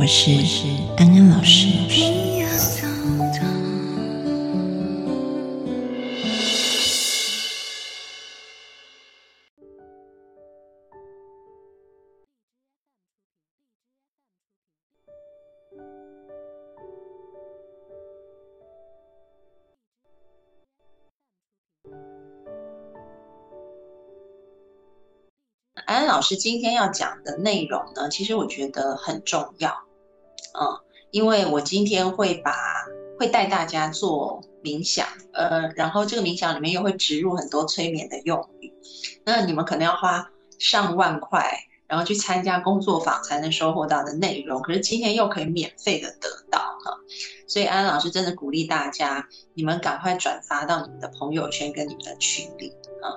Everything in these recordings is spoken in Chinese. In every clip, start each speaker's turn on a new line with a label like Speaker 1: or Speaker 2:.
Speaker 1: 我是安安老师。
Speaker 2: 安安老师今天要讲的内容呢，其实我觉得很重要，嗯，因为我今天会把会带大家做冥想，呃，然后这个冥想里面又会植入很多催眠的用语，那你们可能要花上万块，然后去参加工作坊才能收获到的内容，可是今天又可以免费的得到哈，所以安安老师真的鼓励大家，你们赶快转发到你们的朋友圈跟你们的群里啊，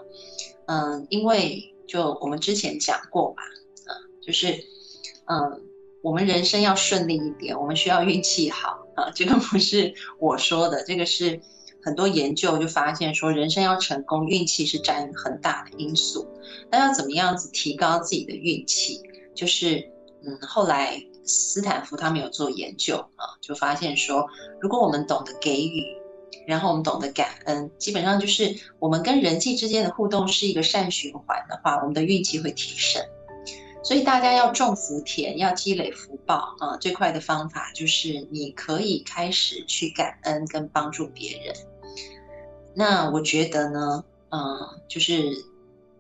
Speaker 2: 嗯，因为。就我们之前讲过嘛，嗯，就是，嗯，我们人生要顺利一点，我们需要运气好啊。这个不是我说的，这个是很多研究就发现说，人生要成功，运气是占很大的因素。那要怎么样子提高自己的运气？就是，嗯，后来斯坦福他们有做研究啊，就发现说，如果我们懂得给予。然后我们懂得感恩，基本上就是我们跟人际之间的互动是一个善循环的话，我们的运气会提升。所以大家要种福田，要积累福报啊！最快的方法就是你可以开始去感恩跟帮助别人。那我觉得呢，嗯，就是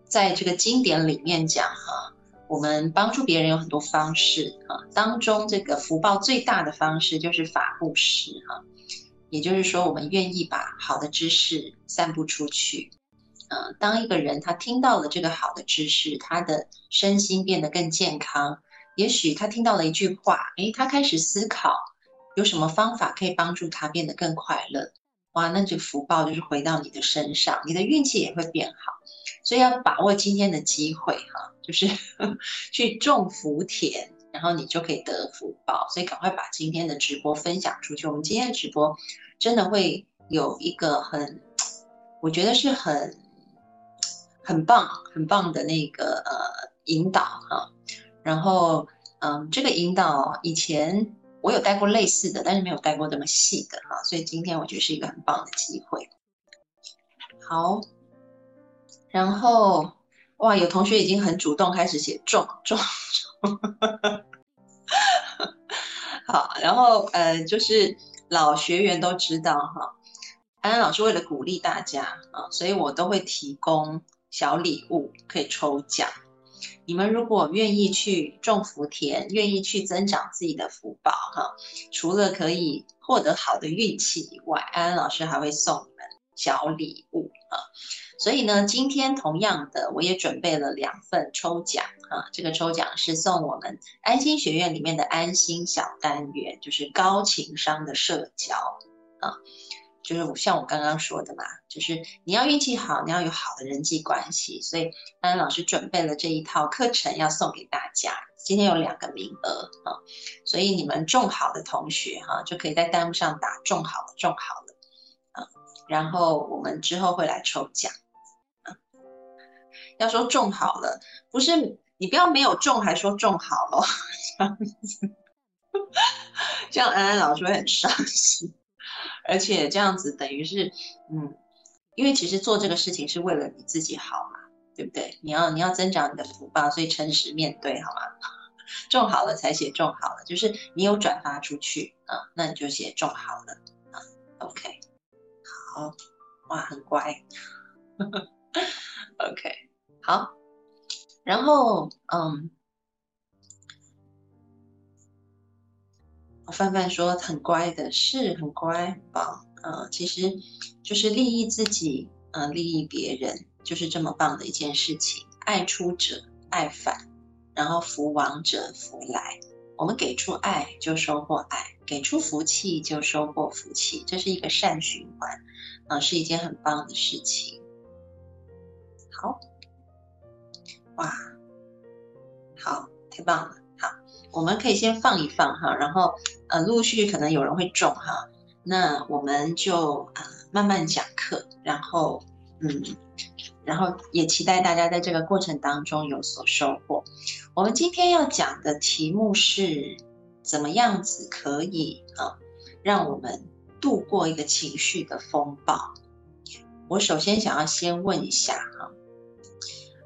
Speaker 2: 在这个经典里面讲哈，我们帮助别人有很多方式啊，当中这个福报最大的方式就是法布施哈。也就是说，我们愿意把好的知识散布出去。呃，当一个人他听到了这个好的知识，他的身心变得更健康。也许他听到了一句话，诶，他开始思考有什么方法可以帮助他变得更快乐。哇，那这福报就是回到你的身上，你的运气也会变好。所以要把握今天的机会，哈，就是 去种福田。然后你就可以得福报，所以赶快把今天的直播分享出去。我们今天的直播真的会有一个很，我觉得是很很棒、很棒的那个呃引导哈。然后嗯，这个引导以前我有带过类似的，但是没有带过这么细的哈。所以今天我觉得是一个很棒的机会。好，然后哇，有同学已经很主动开始写重重。好，然后呃，就是老学员都知道哈，安安老师为了鼓励大家啊，所以我都会提供小礼物可以抽奖。你们如果愿意去种福田，愿意去增长自己的福报哈，除了可以获得好的运气以外，安安老师还会送你们小礼物啊。所以呢，今天同样的，我也准备了两份抽奖啊。这个抽奖是送我们安心学院里面的安心小单元，就是高情商的社交啊。就是像我刚刚说的嘛，就是你要运气好，你要有好的人际关系。所以安安老师准备了这一套课程要送给大家。今天有两个名额啊，所以你们种好的同学哈，就可以在弹幕上打种好了，种好了啊。然后我们之后会来抽奖。要说种好了，不是你不要没有种还说种好了，这样子，这样安安老师会很伤心，而且这样子等于是，嗯，因为其实做这个事情是为了你自己好嘛，对不对？你要你要增长你的福报，所以诚实面对好吗？种好了才写种好了，就是你有转发出去啊，那你就写种好了啊，OK，好，哇，很乖，OK。好，然后嗯，范范说很乖的，是很乖，很棒，嗯，其实就是利益自己，嗯，利益别人，就是这么棒的一件事情。爱出者爱返，然后福往者福来，我们给出爱就收获爱，给出福气就收获福气，这是一个善循环啊，是一件很棒的事情。好，哇，好，太棒了。我们可以先放一放哈，然后呃，陆续可能有人会中哈，那我们就啊慢慢讲课，然后嗯。然后也期待大家在这个过程当中有所收获。我们今天要讲的题目是怎么样子可以啊，让我们度过一个情绪的风暴。我首先想要先问一下哈，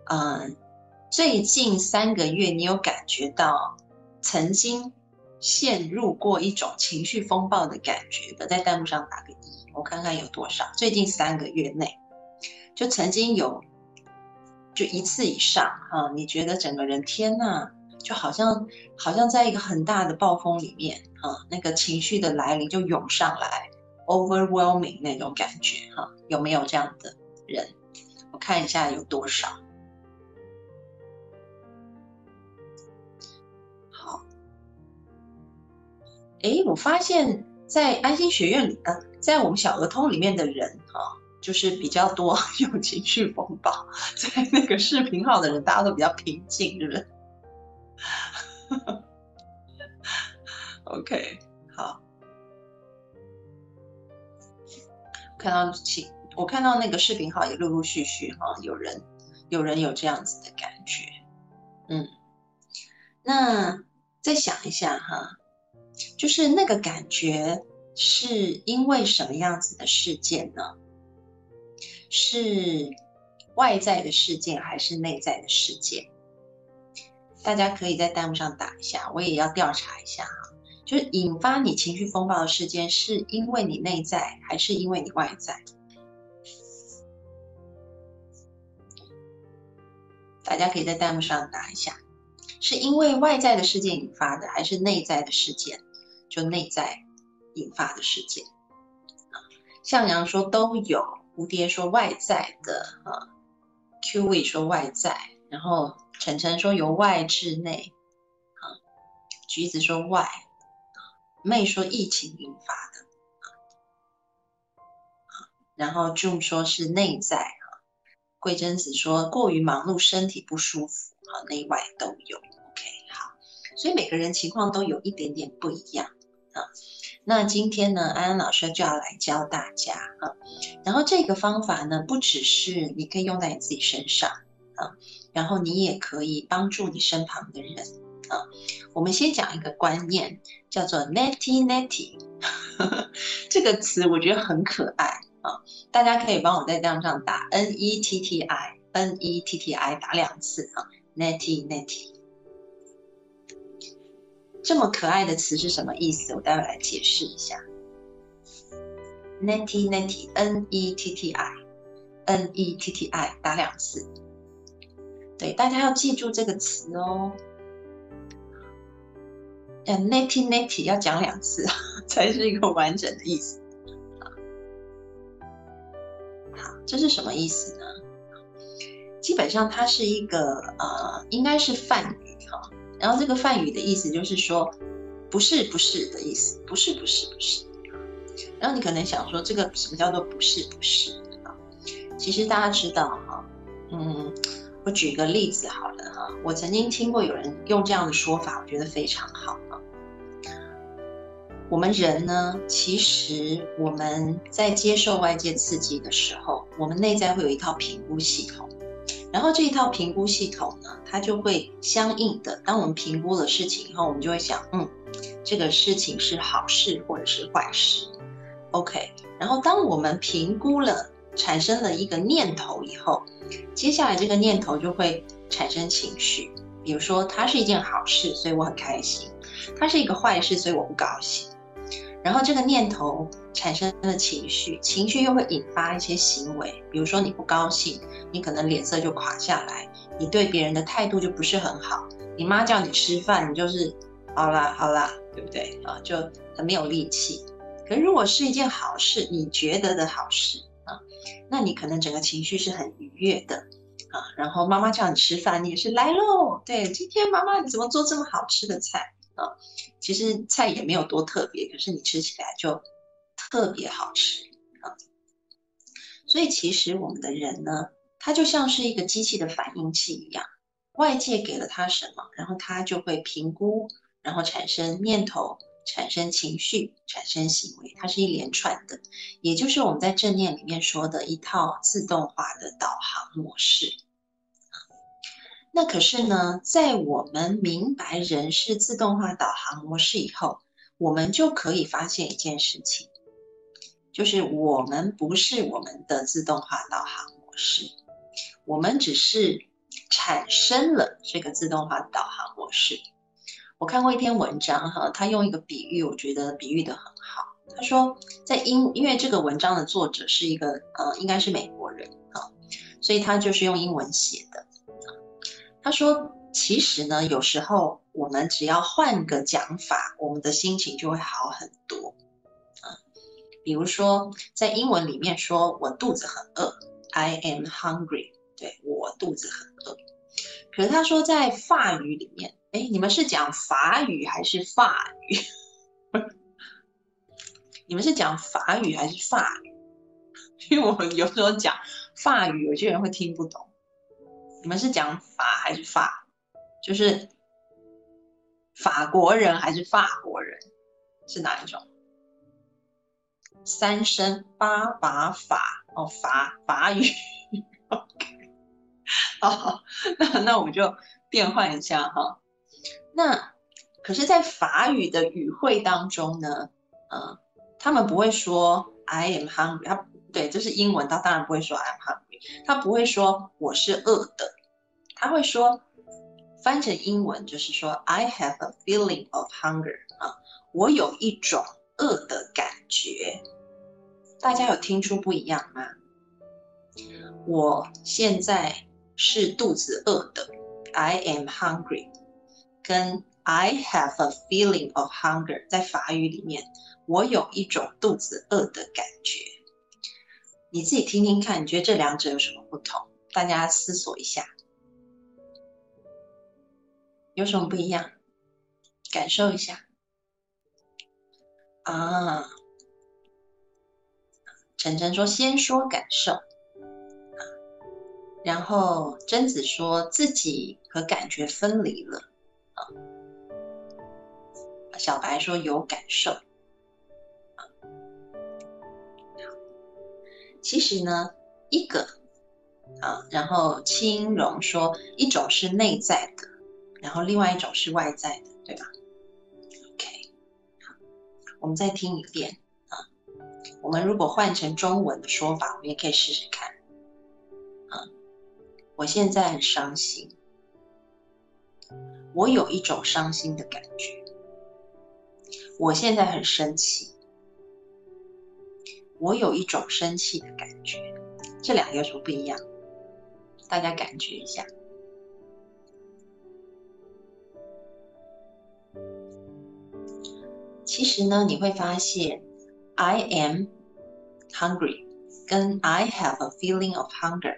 Speaker 2: 嗯，最近三个月你有感觉到曾经陷入过一种情绪风暴的感觉的，在弹幕上打个一，我看看有多少。最近三个月内。就曾经有，就一次以上哈，你觉得整个人天呐，就好像好像在一个很大的暴风里面啊，那个情绪的来临就涌上来，overwhelming 那种感觉哈，有没有这样的人？我看一下有多少。哎，我发现在安心学院里，呃，在我们小儿通里面的人哈。就是比较多 有情绪风暴，在那个视频号的人，大家都比较平静，是不是？OK，好，看到请，我看到那个视频号也陆陆续续哈，有人有人有这样子的感觉，嗯，那再想一下哈，就是那个感觉是因为什么样子的事件呢？是外在的事件还是内在的事件？大家可以在弹幕上打一下，我也要调查一下哈。就是引发你情绪风暴的事件，是因为你内在还是因为你外在？大家可以在弹幕上打一下，是因为外在的事件引发的，还是内在的事件？就内在引发的事件。向阳说都有。蝴蝶说外在的啊，Q V 说外在，然后晨晨说由外至内，啊，橘子说外，啊，妹说疫情引发的，啊，然后 June 说是内在，啊，桂贞子说过于忙碌身体不舒服，啊，内外都有，所以每个人情况都有一点点不一样，啊。那今天呢，安安老师就要来教大家啊。然后这个方法呢，不只是你可以用在你自己身上啊，然后你也可以帮助你身旁的人啊。我们先讲一个观念，叫做 netty netty，这个词我觉得很可爱啊。大家可以帮我在账上打 n e t t i n e t t i 打两次啊，netty netty。这么可爱的词是什么意思？我待会来解释一下。Netty Netty N E T T I N E T T I 打两次，对，大家要记住这个词哦。嗯，Netty Netty 要讲两次才是一个完整的意思。好，这是什么意思呢？基本上它是一个呃，应该是泛语。然后这个梵语的意思就是说，不是不是的意思，不是不是不是。然后你可能想说，这个什么叫做不是不是啊？其实大家知道哈，嗯，我举一个例子好了哈。我曾经听过有人用这样的说法，我觉得非常好啊。我们人呢，其实我们在接受外界刺激的时候，我们内在会有一套评估系统。然后这一套评估系统呢，它就会相应的，当我们评估了事情以后，我们就会想，嗯，这个事情是好事或者是坏事，OK。然后当我们评估了，产生了一个念头以后，接下来这个念头就会产生情绪，比如说它是一件好事，所以我很开心；它是一个坏事，所以我不高兴。然后这个念头产生的情绪，情绪又会引发一些行为，比如说你不高兴，你可能脸色就垮下来，你对别人的态度就不是很好。你妈叫你吃饭，你就是好啦好啦，对不对啊？就很没有力气。可如果是一件好事，你觉得的好事啊，那你可能整个情绪是很愉悦的啊。然后妈妈叫你吃饭，你也是来喽。对，今天妈妈你怎么做这么好吃的菜？啊。其实菜也没有多特别，可是你吃起来就特别好吃啊。所以其实我们的人呢，他就像是一个机器的反应器一样，外界给了他什么，然后他就会评估，然后产生念头。产生情绪，产生行为，它是一连串的，也就是我们在正念里面说的一套自动化的导航模式。那可是呢，在我们明白人是自动化导航模式以后，我们就可以发现一件事情，就是我们不是我们的自动化导航模式，我们只是产生了这个自动化导航模式。我看过一篇文章，哈，他用一个比喻，我觉得比喻的很好。他说，在英，因为这个文章的作者是一个，呃，应该是美国人，啊，所以他就是用英文写的。他说，其实呢，有时候我们只要换个讲法，我们的心情就会好很多，啊，比如说在英文里面说我肚子很饿，I am hungry，对我肚子很饿。可是他说在法语里面。哎，你们是讲法语还是法语？你们是讲法语还是法语？因为我们有时候讲法语，有些人会听不懂。你们是讲法还是法？就是法国人还是法国人？是哪一种？三声八把法哦，法法语。OK，好，那那我们就变换一下哈。那可是，在法语的语汇当中呢，呃，他们不会说 I am hungry，他对，这是英文，他当然不会说 I am hungry，他不会说我是饿的，他会说翻成英文就是说 I have a feeling of hunger 啊，我有一种饿的感觉，大家有听出不一样吗？我现在是肚子饿的，I am hungry。跟 I have a feeling of hunger，在法语里面，我有一种肚子饿的感觉。你自己听听看，你觉得这两者有什么不同？大家思索一下，有什么不一样？感受一下。啊，晨晨说先说感受，然后贞子说自己和感觉分离了啊。小白说有感受，其实呢，一个啊，然后青荣说一种是内在的，然后另外一种是外在的，对吧？OK，好，我们再听一遍啊。我们如果换成中文的说法，我们也可以试试看啊。我现在很伤心。我有一种伤心的感觉，我现在很生气，我有一种生气的感觉，这两个有什么不一样？大家感觉一下。其实呢，你会发现，I am hungry，跟 I have a feeling of hunger，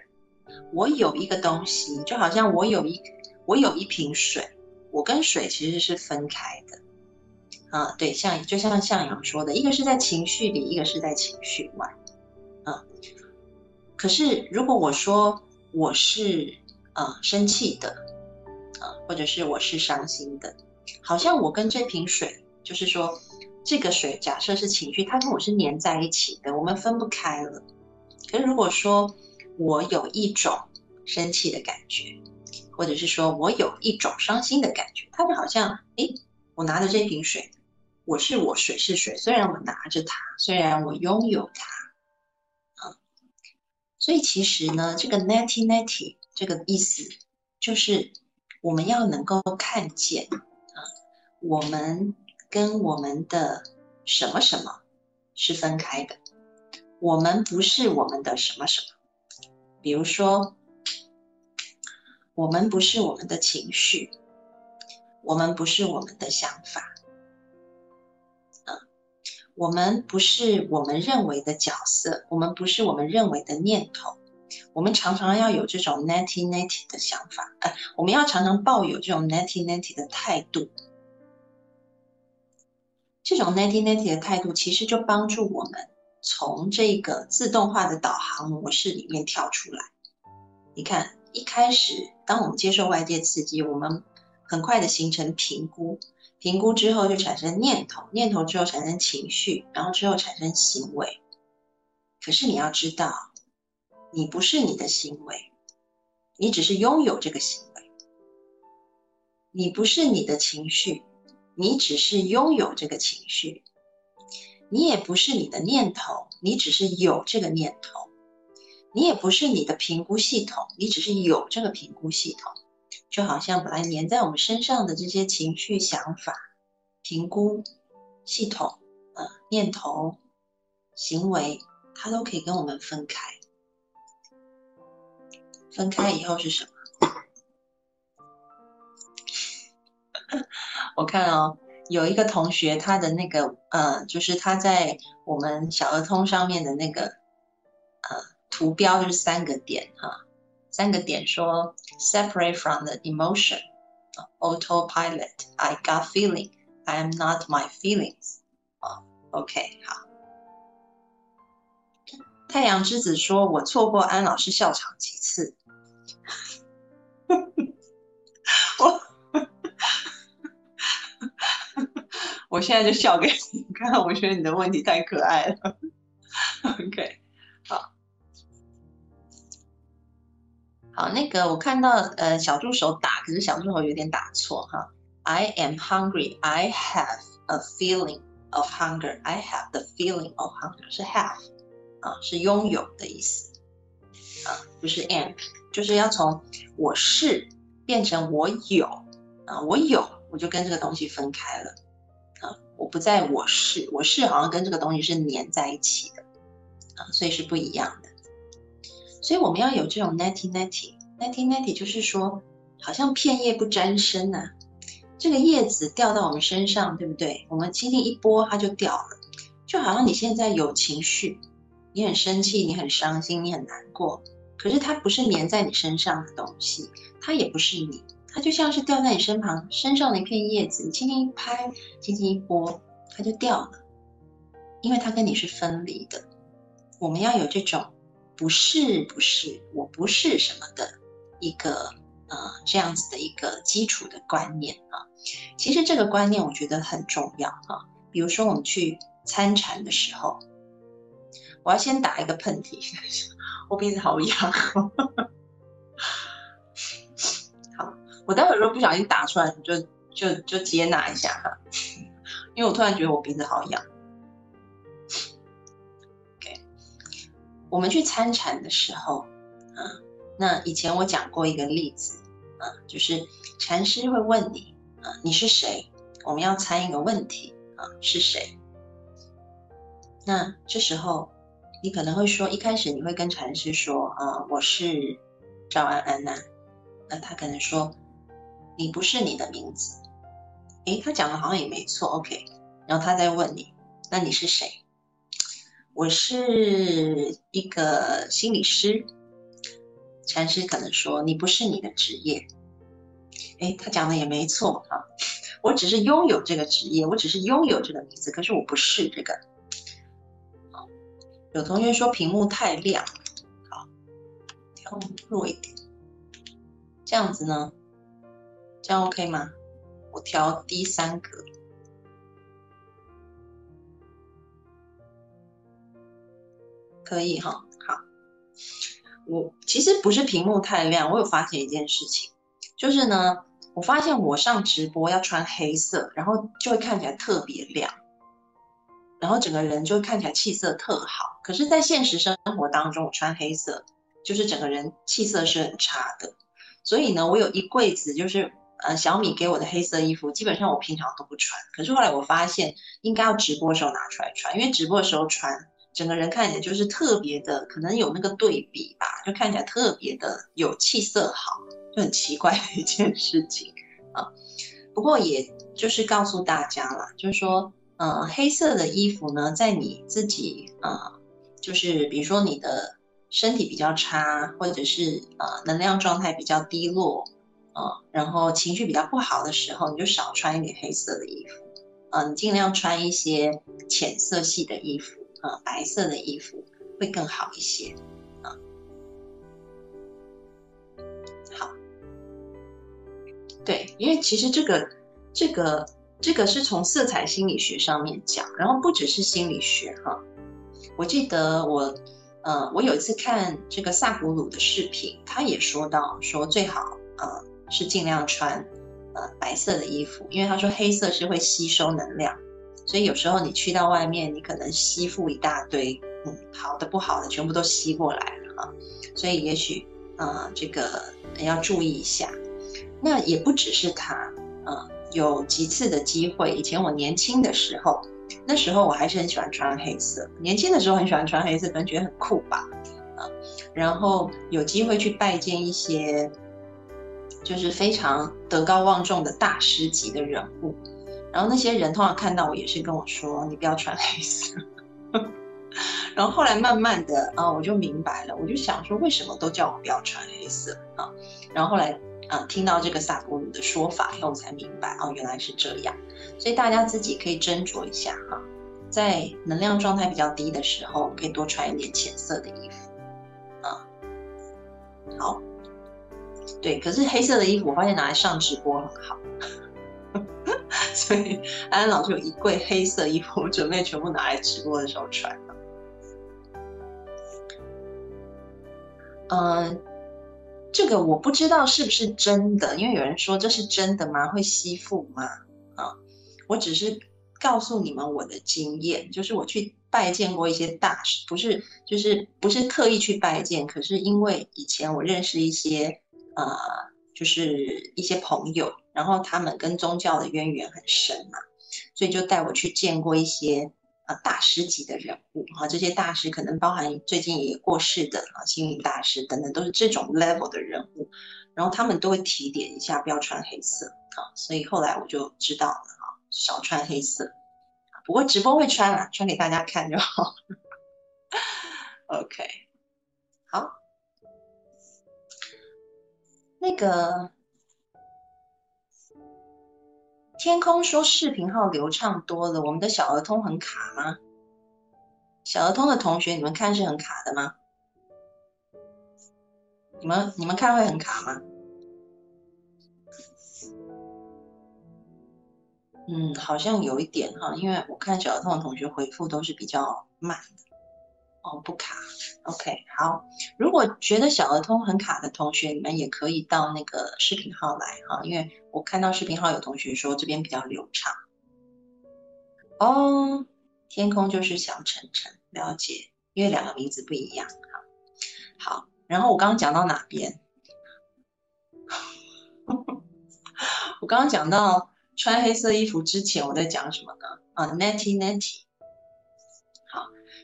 Speaker 2: 我有一个东西，就好像我有一我有一瓶水。我跟水其实是分开的，啊，对，像就像向阳说的，一个是在情绪里，一个是在情绪外，啊，可是如果我说我是啊生气的，啊，或者是我是伤心的，好像我跟这瓶水，就是说这个水假设是情绪，它跟我是粘在一起的，我们分不开了。可是如果说我有一种生气的感觉。或者是说我有一种伤心的感觉，它就好像，哎，我拿着这瓶水，我是我，水是水，虽然我拿着它，虽然我拥有它，啊，所以其实呢，这个 netty netty 这个意思就是我们要能够看见啊，我们跟我们的什么什么是分开的，我们不是我们的什么什么，比如说。我们不是我们的情绪，我们不是我们的想法，嗯，我们不是我们认为的角色，我们不是我们认为的念头。我们常常要有这种 netty netty 的想法，哎，我们要常常抱有这种 netty netty 的态度，这种 natty natty 的态度，其实就帮助我们从这个自动化的导航模式里面跳出来。你看，一开始当我们接受外界刺激，我们很快的形成评估，评估之后就产生念头，念头之后产生情绪，然后之后产生行为。可是你要知道，你不是你的行为，你只是拥有这个行为；你不是你的情绪，你只是拥有这个情绪；你也不是你的念头，你只是有这个念头；你也不是你的评估系统，你只是有这个评估系统。就好像本来粘在我们身上的这些情绪、想法、评估系统、呃念头、行为。它都可以跟我们分开，分开以后是什么？我看哦，有一个同学，他的那个呃，就是他在我们小儿通上面的那个呃图标就是三个点哈，三个点说 separate from the emotion，autopilot，I got feeling，I am not my feelings，啊，OK，好。太阳之子说：“我错过安老师笑场几次，我现在就笑给你看。我觉得你的问题太可爱了。OK，好，好，那个我看到呃小助手打，可是小助手有点打错哈。I am hungry. I have a feeling of hunger. I have the feeling of hunger 是 have。”啊，是拥有的意思，啊，不是 am，就是要从我是变成我有，啊，我有，我就跟这个东西分开了，我不在我是，我是好像跟这个东西是粘在一起的，啊，所以是不一样的，所以我们要有这种 natty natty，natty natty，就是说好像片叶不沾身呐，这个叶子掉到我们身上，对不对？我们轻轻一拨，它就掉了，就好像你现在有情绪。你很生气，你很伤心，你很难过，可是它不是粘在你身上的东西，它也不是你，它就像是掉在你身旁身上的一片叶子，你轻轻一拍，轻轻一拨，它就掉了，因为它跟你是分离的。我们要有这种不是不是我不是什么的一个呃这样子的一个基础的观念啊。其实这个观念我觉得很重要啊。比如说我们去参禅的时候。我要先打一个喷嚏，我鼻子好痒。我待会儿如果不小心打出来，你就就就接纳一下哈，因为我突然觉得我鼻子好痒。OK，我们去参禅的时候，啊，那以前我讲过一个例子，啊，就是禅师会问你，啊，你是谁？我们要参一个问题，啊，是谁？那这时候。你可能会说，一开始你会跟禅师说，啊，我是赵安安呐。那他可能说，你不是你的名字。诶，他讲的好像也没错，OK。然后他再问你，那你是谁？我是一个心理师。禅师可能说，你不是你的职业。诶，他讲的也没错哈，我只是拥有这个职业，我只是拥有这个名字，可是我不是这个。有同学说屏幕太亮，好，调弱一点，这样子呢，这样 OK 吗？我调低三格，可以哈。好，我其实不是屏幕太亮，我有发现一件事情，就是呢，我发现我上直播要穿黑色，然后就会看起来特别亮。然后整个人就会看起来气色特好，可是，在现实生活当中，我穿黑色，就是整个人气色是很差的。所以呢，我有一柜子，就是呃小米给我的黑色衣服，基本上我平常都不穿。可是后来我发现，应该要直播的时候拿出来穿，因为直播的时候穿，整个人看起来就是特别的，可能有那个对比吧，就看起来特别的有气色好，就很奇怪的一件事情啊。不过也就是告诉大家啦，就是说。呃，黑色的衣服呢，在你自己呃，就是比如说你的身体比较差，或者是呃能量状态比较低落，然后情绪比较不好的时候，你就少穿一点黑色的衣服，嗯，尽量穿一些浅色系的衣服，啊，白色的衣服会更好一些，啊，好，对，因为其实这个这个这个是从色彩心理学上面讲，然后不只是心理学哈，我记得我，呃，我有一次看这个萨古鲁的视频，他也说到说最好，呃，是尽量穿。呃白色的衣服，因为他说黑色是会吸收能量，所以有时候你去到外面，你可能吸附一大堆，嗯，好的不好的全部都吸过来了啊，所以也许呃这个要注意一下。那也不只是他，嗯，有几次的机会，以前我年轻的时候，那时候我还是很喜欢穿黑色，年轻的时候很喜欢穿黑色，可能觉得很酷吧，啊，然后有机会去拜见一些。就是非常德高望重的大师级的人物，然后那些人通常看到我也是跟我说：“你不要穿黑色。”然后后来慢慢的啊，我就明白了，我就想说为什么都叫我不要穿黑色啊？然后后来啊，听到这个萨古鲁的说法以后，我才明白哦，原来是这样。所以大家自己可以斟酌一下哈，在能量状态比较低的时候，可以多穿一点浅色的衣服啊。好。对，可是黑色的衣服我发现拿来上直播很好，所以安安老师有一柜黑色衣服，我准备全部拿来直播的时候穿嗯，这个我不知道是不是真的，因为有人说这是真的吗？会吸附吗？啊，我只是告诉你们我的经验，就是我去拜见过一些大师，不是就是不是刻意去拜见，可是因为以前我认识一些。呃，就是一些朋友，然后他们跟宗教的渊源很深嘛，所以就带我去见过一些呃大师级的人物啊，这些大师可能包含最近也过世的啊心灵大师等等，都是这种 level 的人物，然后他们都会提点一下不要穿黑色啊，所以后来我就知道了啊，少穿黑色，不过直播会穿啦，穿给大家看就好。OK，那个天空说视频号流畅多了，我们的小儿通很卡吗？小儿通的同学，你们看是很卡的吗？你们你们看会很卡吗？嗯，好像有一点哈，因为我看小儿通的同学回复都是比较慢的。哦，不卡，OK，好。如果觉得小儿通很卡的同学，你们也可以到那个视频号来哈，因为我看到视频号有同学说这边比较流畅。哦，天空就是小晨晨，了解，因为两个名字不一样哈。好，然后我刚刚讲到哪边？我刚刚讲到穿黑色衣服之前，我在讲什么呢？啊，Netty Netty。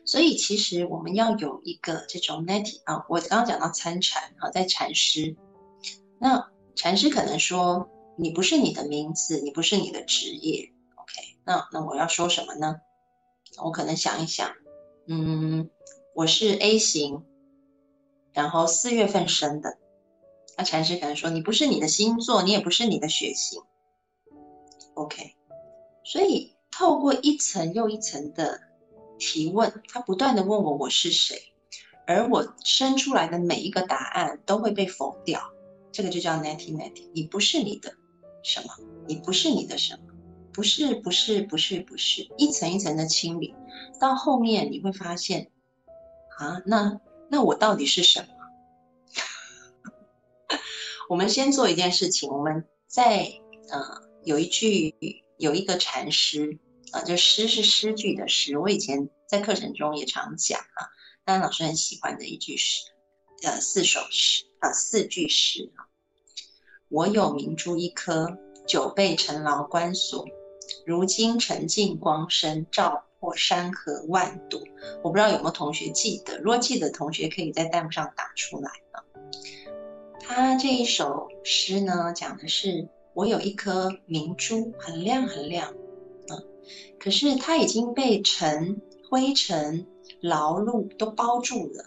Speaker 2: 所以其实我们要有一个这种 netty 啊，我刚刚讲到参禅啊，在禅师，那禅师可能说你不是你的名字，你不是你的职业，OK？那那我要说什么呢？我可能想一想，嗯，我是 A 型，然后四月份生的，那禅师可能说你不是你的星座，你也不是你的血型，OK？所以透过一层又一层的。提问，他不断的问我我是谁，而我生出来的每一个答案都会被否掉，这个就叫 netty netty，你不是你的什么，你不是你的什么，不是不是不是不是，一层一层的清理，到后面你会发现，啊，那那我到底是什么？我们先做一件事情，我们在呃有一句有一个禅师。啊，就诗是诗句的诗，我以前在课程中也常讲啊，当然老师很喜欢的一句诗，呃，四首诗啊，四句诗啊。我有明珠一颗，久被尘劳关锁，如今沉静光生，照破山河万朵。我不知道有没有同学记得，如果记得同学可以在弹幕上打出来啊。他这一首诗呢，讲的是我有一颗明珠，很亮很亮。可是它已经被尘、灰尘、劳碌都包住了，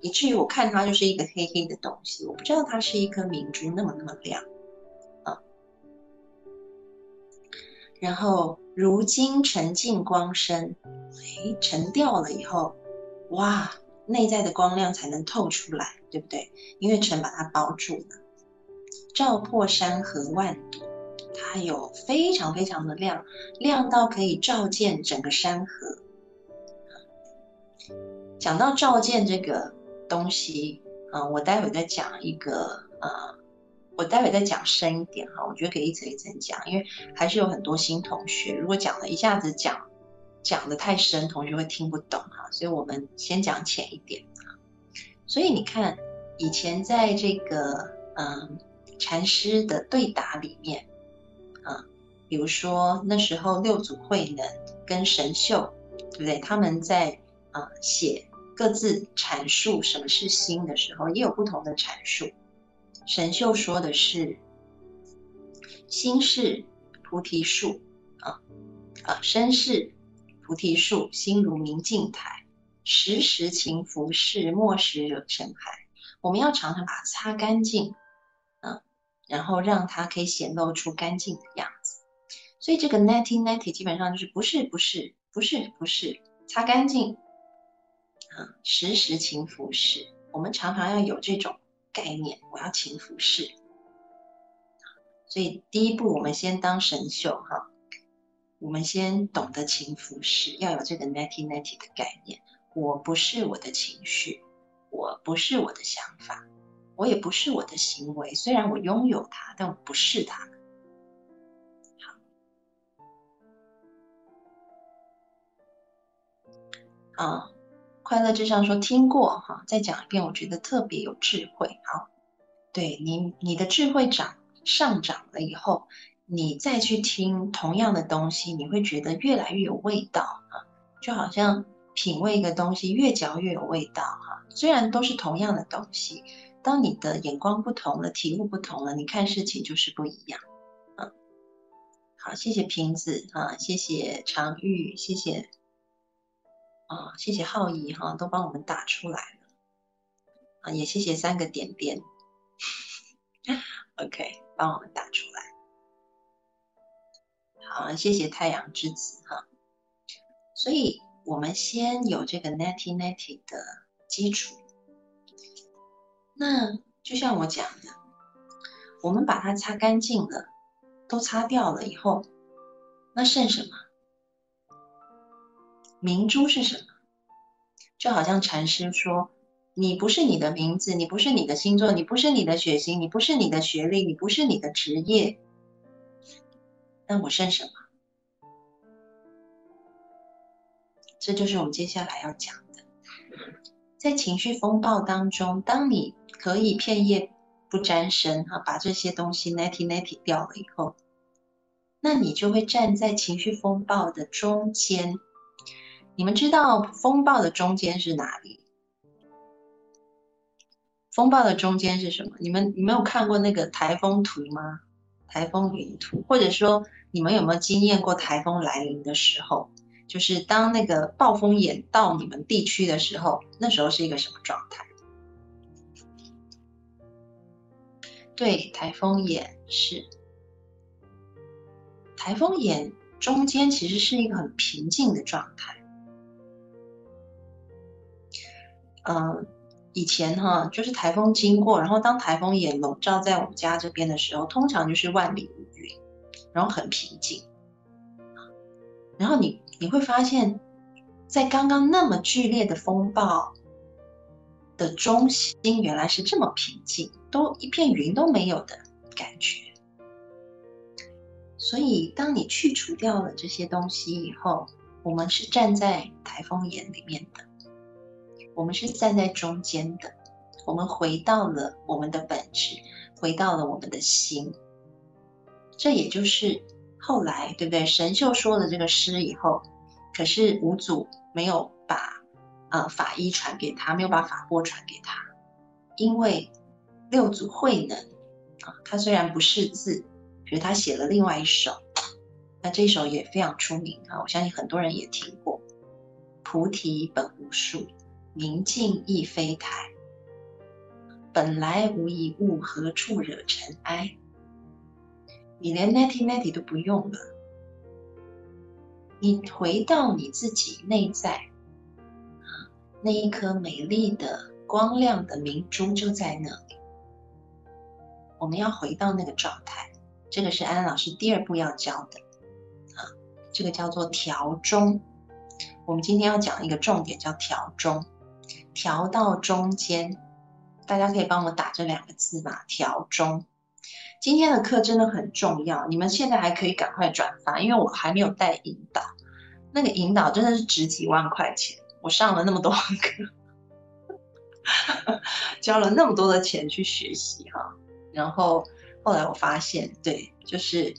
Speaker 2: 以至于我看它就是一个黑黑的东西。我不知道它是一颗明珠，那么那么亮，啊。然后如今沉静光深，哎，沉掉了以后，哇，内在的光亮才能透出来，对不对？因为尘把它包住了，照破山河万朵，它有非常非常的亮，亮到可以照见整个山河。讲到照见这个东西，嗯，我待会再讲一个，呃。我待会再讲深一点哈，我觉得可以一层一层讲，因为还是有很多新同学，如果讲了一下子讲讲的太深，同学会听不懂哈，所以我们先讲浅一点啊。所以你看，以前在这个嗯禅师的对答里面，比如说那时候六祖慧能跟神秀，对不对？他们在啊写各自阐述什么是心的时候，也有不同的阐述。神秀说的是：“心是菩提树，啊啊，身是菩提树，心如明镜台，时时勤拂拭，莫使惹尘埃。我们要常常把它擦干净，啊，然后让它可以显露出干净的样子。所以这个 netty netty 基本上就是不是不是不是不是擦干净，啊，时时勤拂拭。我们常常要有这种。”概念，我要勤拂拭。所以第一步，我们先当神秀哈，我们先懂得勤拂拭，要有这个 netty netty 的概念。我不是我的情绪，我不是我的想法，我也不是我的行为。虽然我拥有它，但我不是它。啊。快乐至上说听过哈，再讲一遍，我觉得特别有智慧。好，对你你的智慧长上涨了以后，你再去听同样的东西，你会觉得越来越有味道啊，就好像品味一个东西，越嚼越有味道哈。虽然都是同样的东西，当你的眼光不同了，体悟不同了，你看事情就是不一样。嗯，好，谢谢瓶子啊，谢谢常玉，谢谢。啊，谢谢浩怡哈，都帮我们打出来了啊，也谢谢三个点点，OK，帮我们打出来。好，谢谢太阳之子哈。所以我们先有这个 natty natty 的基础，那就像我讲的，我们把它擦干净了，都擦掉了以后，那剩什么？明珠是什么？就好像禅师说：“你不是你的名字，你不是你的星座，你不是你的血型，你不是你的学历，你不是你的职业。那我剩什么？”这就是我们接下来要讲的。在情绪风暴当中，当你可以片叶不沾身哈，把这些东西 natty natty 掉了以后，那你就会站在情绪风暴的中间。你们知道风暴的中间是哪里？风暴的中间是什么？你们你们有看过那个台风图吗？台风云图，或者说你们有没有经验过台风来临的时候？就是当那个暴风眼到你们地区的时候，那时候是一个什么状态？对，台风眼是台风眼中间其实是一个很平静的状态。嗯，以前哈就是台风经过，然后当台风也笼罩在我们家这边的时候，通常就是万里无云，然后很平静。然后你你会发现，在刚刚那么剧烈的风暴的中心，原来是这么平静，都一片云都没有的感觉。所以，当你去除掉了这些东西以后，我们是站在台风眼里面的。我们是站在中间的，我们回到了我们的本质，回到了我们的心。这也就是后来，对不对？神秀说了这个诗以后，可是五祖没有把呃法医传给他，没有把法波传给他，因为六祖慧能啊，他虽然不识字，可是他写了另外一首，那这首也非常出名啊，我相信很多人也听过，《菩提本无树》。明镜亦非台，本来无一物，何处惹尘埃？你连 Netty Netty 都不用了，你回到你自己内在啊，那一颗美丽的、光亮的明珠就在那里。我们要回到那个状态，这个是安安老师第二步要教的啊，这个叫做调中。我们今天要讲一个重点，叫调中，调到中间。大家可以帮我打这两个字吗？调中。今天的课真的很重要，你们现在还可以赶快转发，因为我还没有带引导。那个引导真的是值几万块钱，我上了那么多课，交了那么多的钱去学习哈。然后后来我发现，对，就是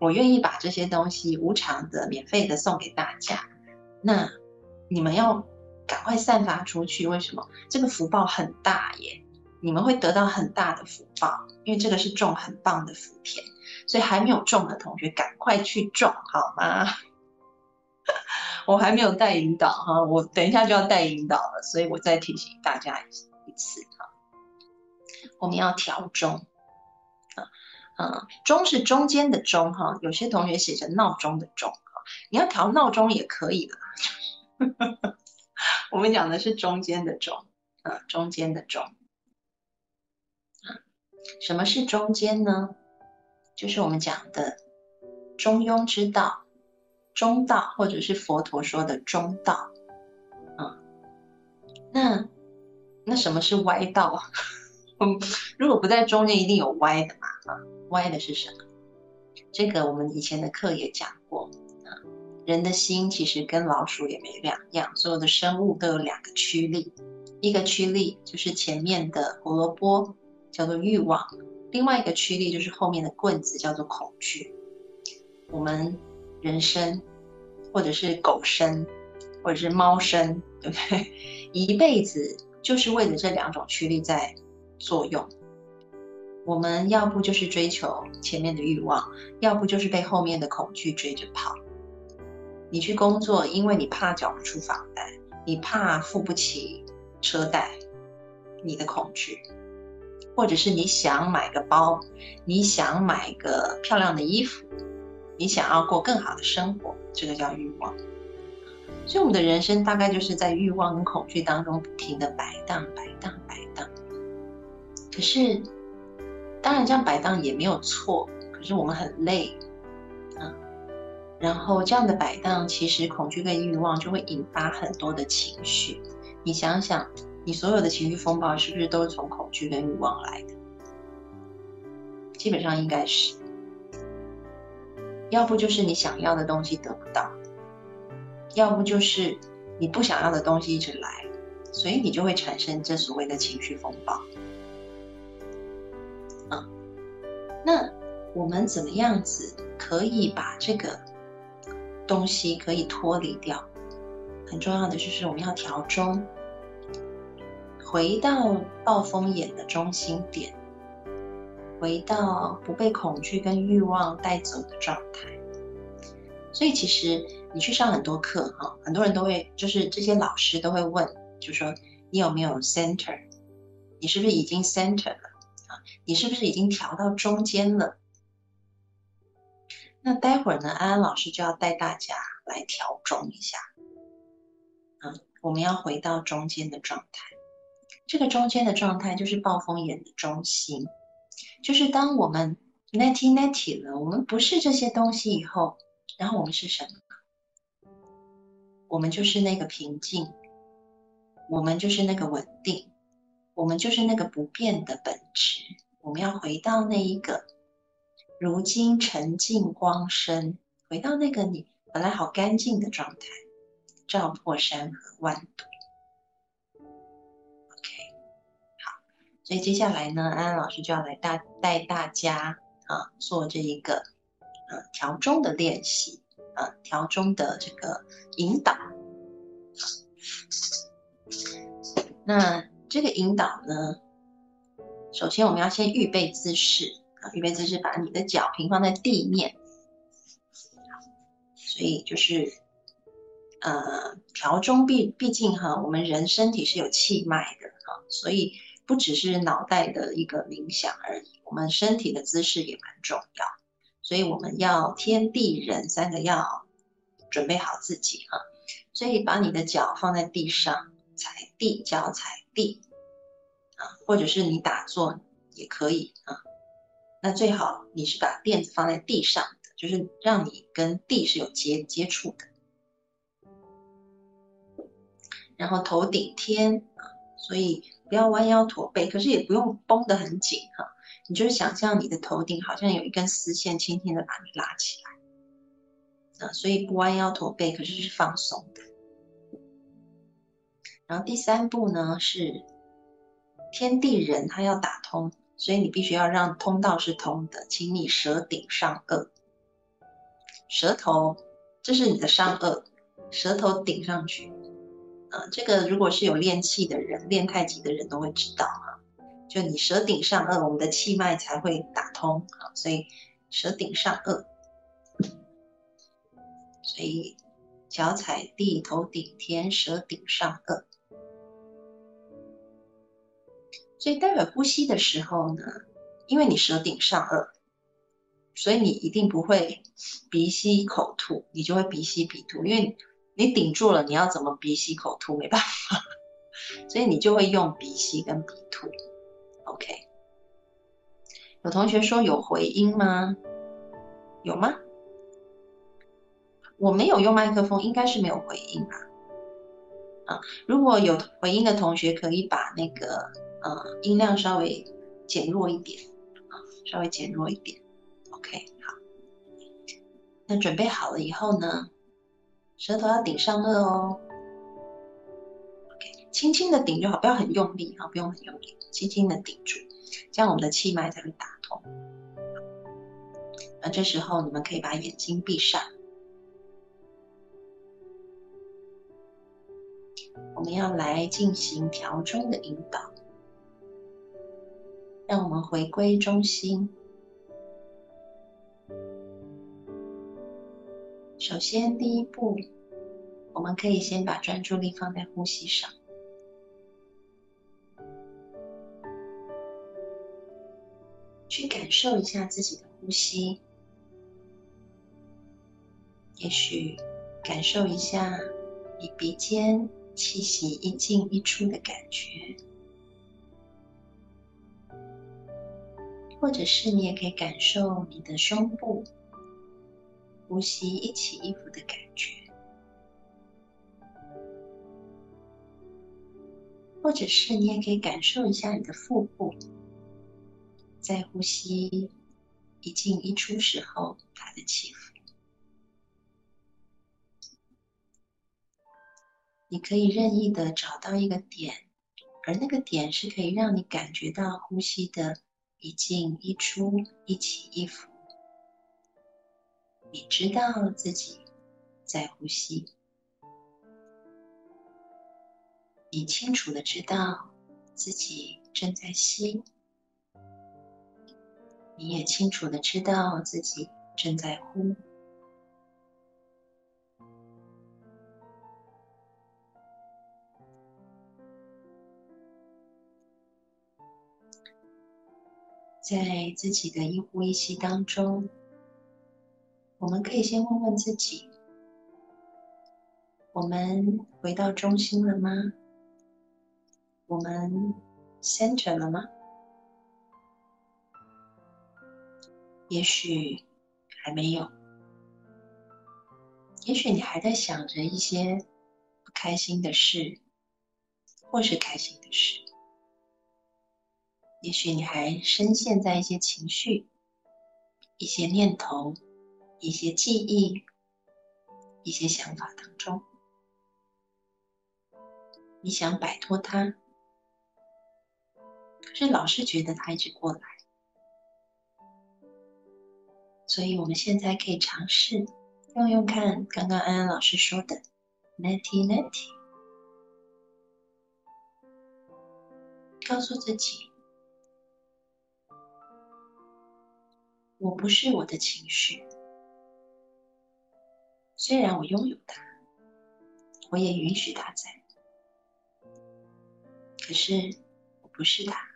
Speaker 2: 我愿意把这些东西无偿的、免费的送给大家。那你们要赶快散发出去，为什么？这个福报很大耶，你们会得到很大的福报，因为这个是种很棒的福田，所以还没有种的同学赶快去种好吗？我还没有带引导哈，我等一下就要带引导了，所以我再提醒大家一次哈，我们要调中。嗯，钟是中间的钟哈，有些同学写成闹钟的钟哈，你要调闹钟也可以的。我们讲的是中间的中，啊，中间的中，啊。什么是中间呢？就是我们讲的中庸之道、中道，或者是佛陀说的中道。啊，那那什么是歪道？嗯，如果不在中间，一定有歪的嘛？啊，歪的是什么？这个我们以前的课也讲过。人的心其实跟老鼠也没两样，所有的生物都有两个驱力，一个驱力就是前面的胡萝卜，叫做欲望；另外一个驱力就是后面的棍子，叫做恐惧。我们人生，或者是狗生，或者是猫生，对不对？一辈子就是为了这两种驱力在。作用，我们要不就是追求前面的欲望，要不就是被后面的恐惧追着跑。你去工作，因为你怕缴不出房贷，你怕付不起车贷，你的恐惧；或者是你想买个包，你想买个漂亮的衣服，你想要过更好的生活，这个叫欲望。所以我们的人生大概就是在欲望跟恐惧当中不停的摆荡、摆荡、摆荡。可是，当然这样摆荡也没有错。可是我们很累，然后这样的摆荡，其实恐惧跟欲望就会引发很多的情绪。你想想，你所有的情绪风暴是不是都是从恐惧跟欲望来的？基本上应该是。要不就是你想要的东西得不到，要不就是你不想要的东西一直来，所以你就会产生这所谓的情绪风暴。那我们怎么样子可以把这个东西可以脱离掉？很重要的就是我们要调中，回到暴风眼的中心点，回到不被恐惧跟欲望带走的状态。所以其实你去上很多课哈，很多人都会就是这些老师都会问，就说你有没有 center？你是不是已经 center 了啊？你是不是已经调到中间了？那待会儿呢，安安老师就要带大家来调中一下。嗯，我们要回到中间的状态。这个中间的状态就是暴风眼的中心，就是当我们 netty netty 了，我们不是这些东西以后，然后我们是什么？我们就是那个平静，我们就是那个稳定。我们就是那个不变的本质，我们要回到那一个如今沉静光深，回到那个你本来好干净的状态，照破山河万朵。OK，好，所以接下来呢，安安老师就要来大带大家啊做这一个呃调钟的练习，呃调钟的这个引导。那。这个引导呢，首先我们要先预备姿势，预备姿势，把你的脚平放在地面。所以就是呃调中，毕毕竟哈，我们人身体是有气脉的哈，所以不只是脑袋的一个冥想而已，我们身体的姿势也蛮重要。所以我们要天地人三个要准备好自己哈。所以把你的脚放在地上，踩地，脚踩地啊，或者是你打坐也可以啊。那最好你是把垫子放在地上的，就是让你跟地是有接接触的。然后头顶天啊，所以不要弯腰驼背，可是也不用绷得很紧哈。你就是想象你的头顶好像有一根丝线，轻轻的把你拉起来啊，所以不弯腰驼背，可是是放松的。然后第三步呢是天地人，他要打通，所以你必须要让通道是通的，请你舌顶上颚，舌头这是你的上颚，舌头顶上去。啊，这个如果是有练气的人，练太极的人都会知道哈。就你舌顶上颚，我们的气脉才会打通啊。所以舌顶上颚，所以脚踩地，头顶天，舌顶上颚。所以待会呼吸的时候呢，因为你舌顶上颚，所以你一定不会鼻吸口吐，你就会鼻吸鼻吐，因为。你顶住了，你要怎么鼻吸口吐？没办法，所以你就会用鼻吸跟鼻吐。OK，有同学说有回音吗？有吗？我没有用麦克风，应该是没有回音吧？啊，如果有回音的同学，可以把那个呃音量稍微减弱一点啊，稍微减弱一点。OK，好，那准备好了以后呢？舌头要顶上颚哦，OK，轻轻的顶就好，不要很用力啊，不用很用力，轻轻的顶住，这样我们的气脉才会打通。那这时候你们可以把眼睛闭上，我们要来进行调中的引导，让我们回归中心。首先，第一步，我们可以先把专注力放在呼吸上，去感受一下自己的呼吸。也许感受一下你鼻尖气息一进一出的感觉，或者是你也可以感受你的胸部。呼吸一起一伏的感觉，或者是你也可以感受一下你的腹部，在呼吸一进一出时候它的起伏。你可以任意的找到一个点，而那个点是可以让你感觉到呼吸的一进一出、一起一伏。你知道自己在呼吸，你清楚的知道自己正在吸，你也清楚的知道自己正在呼。在自己的一呼一吸当中。我们可以先问问自己：我们回到中心了吗？我们 center 了吗？也许还没有，也许你还在想着一些不开心的事，或是开心的事。也许你还深陷在一些情绪、一些念头。一些记忆、一些想法当中，你想摆脱它，可是老是觉得它一直过来，所以我们现在可以尝试用用看刚刚安安老师说的 “neti neti”，告诉自己，我不是我的情绪。虽然我拥有它，我也允许它在，可是我不是它，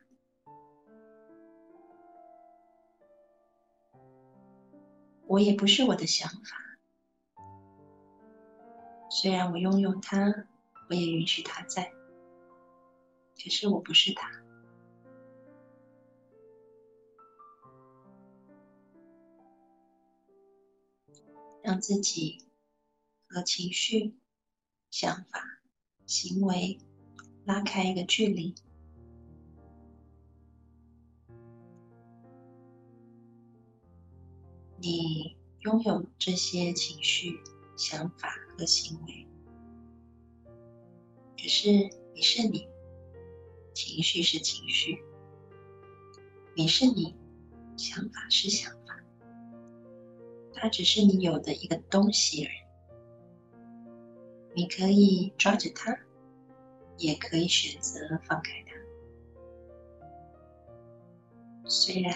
Speaker 2: 我也不是我的想法，虽然我拥有它，我也允许它在，可是我不是它。让自己和情绪、想法、行为拉开一个距离。你拥有这些情绪、想法和行为，可是你是你，情绪是情绪，你是你，想法是想法，它只是你有的一个东西而已。你可以抓着它，也可以选择放开它。虽然。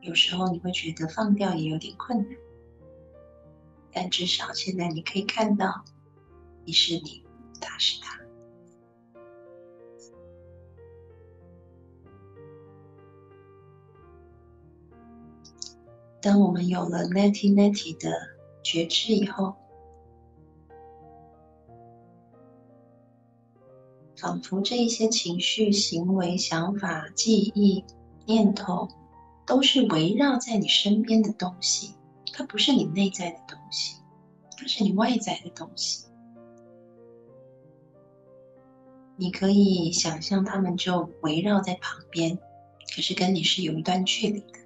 Speaker 2: 有时候你会觉得放掉也有点困难，但至少现在你可以看到，你是你，他是他。当我们有了 neti neti 的觉知以后，仿佛这一些情绪、行为、想法、记忆、念头。都是围绕在你身边的东西，它不是你内在的东西，它是你外在的东西。你可以想象它们就围绕在旁边，可是跟你是有一段距离的。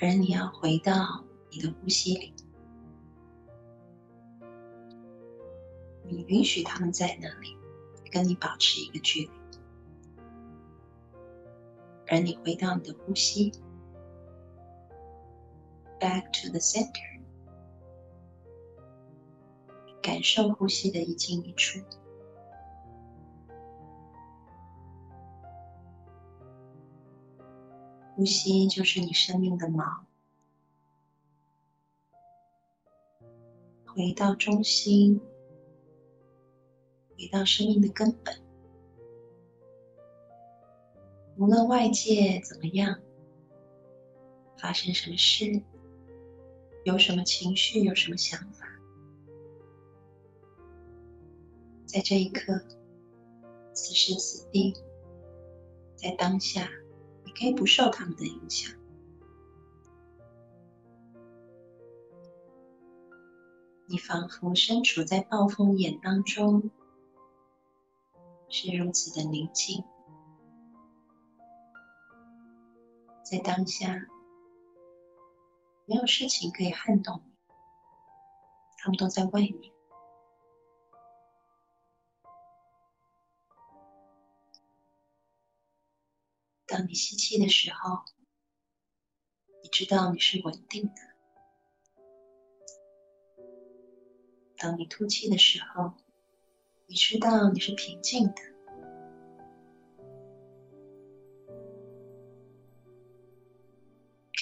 Speaker 2: 而你要回到你的呼吸里，你允许他们在那里。跟你保持一个距离，而你回到你的呼吸，back to the center，感受呼吸的一进一出。呼吸就是你生命的锚，回到中心。回到生命的根本，无论外界怎么样，发生什么事，有什么情绪，有什么想法，在这一刻，此时此地，在当下，可以不受他们的影响。你仿佛身处在暴风眼当中。是如此的宁静，在当下，没有事情可以撼动你，他们都在外面。当你吸气的时候，你知道你是稳定的；当你吐气的时候，你知道你是平静的，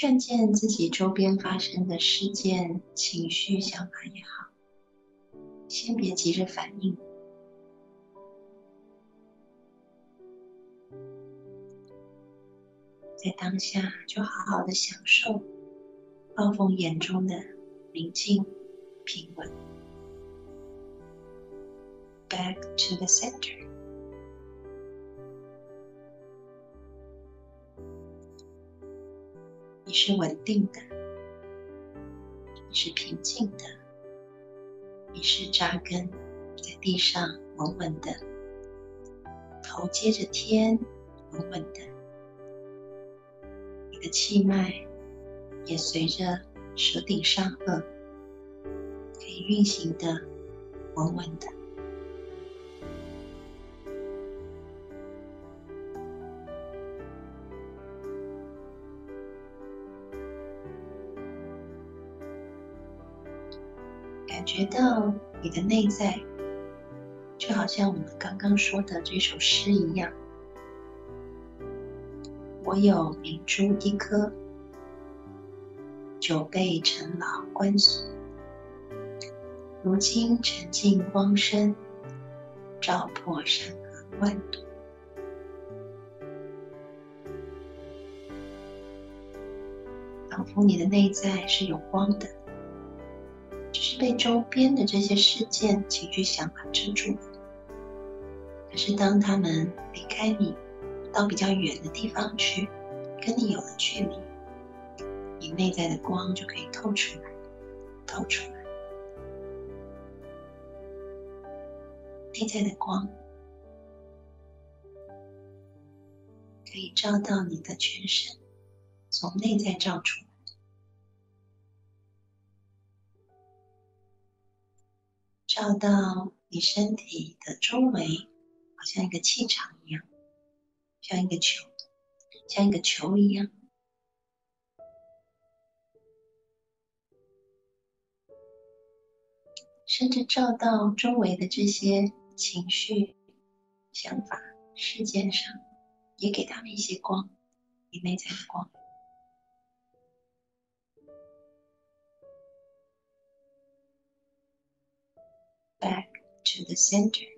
Speaker 2: 看见自己周边发生的事件、情绪、想法也好，先别急着反应，在当下就好好的享受暴风眼中的宁静、平稳。back to the center. 你是稳定的，你是平静的，你是扎根在地上稳稳的，头接着天稳稳的，的气脉也随着舌顶上颚可以运行的稳稳的。感觉到你的内在，就好像我们刚刚说的这首诗一样。我有明珠一颗，久被尘老关锁，如今沉静光深，照破山河万朵。仿佛你的内在是有光的，只是被周边的这些事件、情绪、想法遮住。可是当他们离开你，到比较远的地方去，跟你有了距离，你内在的光就可以透出来，透出来。内在的光可以照到你的全身。从内在照出来，照到你身体的周围，好像一个气场一样，像一个球，像一个球一样，甚至照到周围的这些情绪、想法、事件上，也给他们一些光，你内在的光。Back to the center，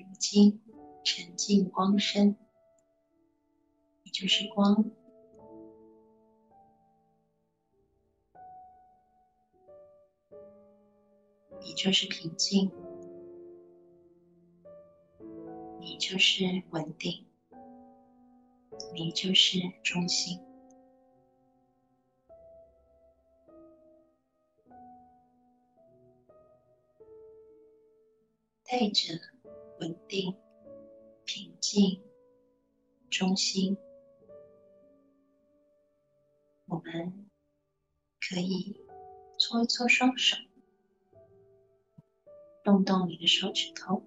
Speaker 2: 如今沉浸光身，你就是光，你就是平静，你就是稳定，你就是中心。带着稳定、静、中心，我们可以搓一搓双手，动动你的手指头，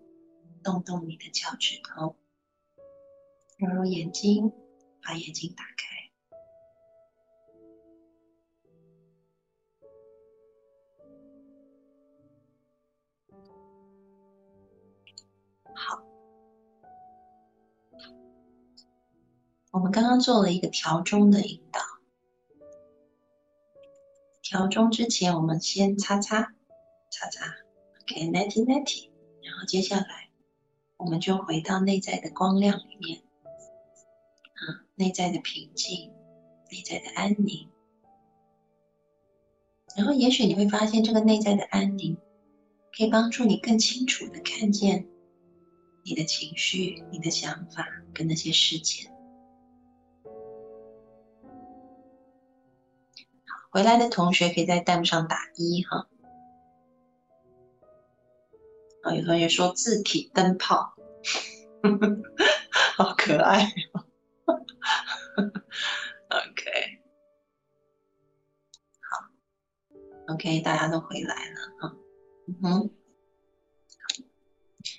Speaker 2: 动动你的脚趾头，揉揉眼睛，把眼睛打开。好我们刚刚做了一个调钟的引导，调钟之前，我们先擦擦擦擦，OK，natty natty，然后接下来我们就回到内在的光亮里面，啊，内在的平静，内在的安宁，然后也许你会发现，这个内在的安宁可以帮助你更清楚的看见你的情绪、你的想法跟那些事件。回来的同学可以在弹幕上打一哈。啊，有同学说字体灯泡，好可爱哦。OK，好，OK，大家都回来了哈。嗯哼，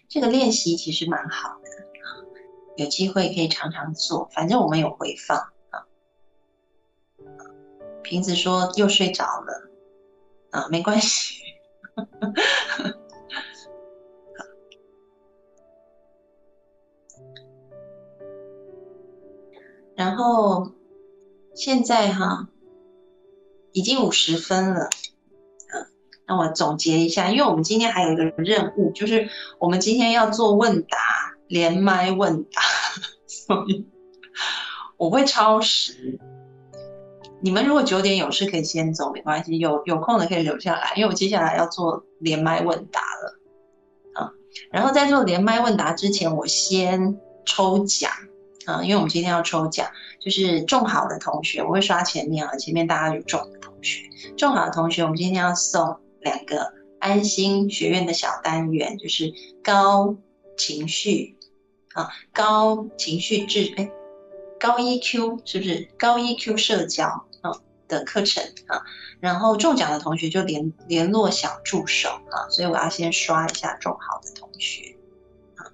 Speaker 2: 这个练习其实蛮好的啊，有机会可以常常做，反正我们有回放。瓶子说又睡着了，啊，没关系。然后现在哈，已经五十分了，嗯，那我总结一下，因为我们今天还有一个任务，就是我们今天要做问答，连麦问答，所以我会超时。你们如果九点有事可以先走，没关系。有有空的可以留下来，因为我接下来要做连麦问答了，啊，然后在做连麦问答之前，我先抽奖，啊，因为我们今天要抽奖，就是中好的同学，我会刷前面啊，前面大家有中的同学，中好的同学，我们今天要送两个安心学院的小单元，就是高情绪，啊，高情绪智，哎，高 EQ 是不是？高 EQ 社交。的课程啊，然后中奖的同学就联联络小助手啊，所以我要先刷一下中好的同学啊。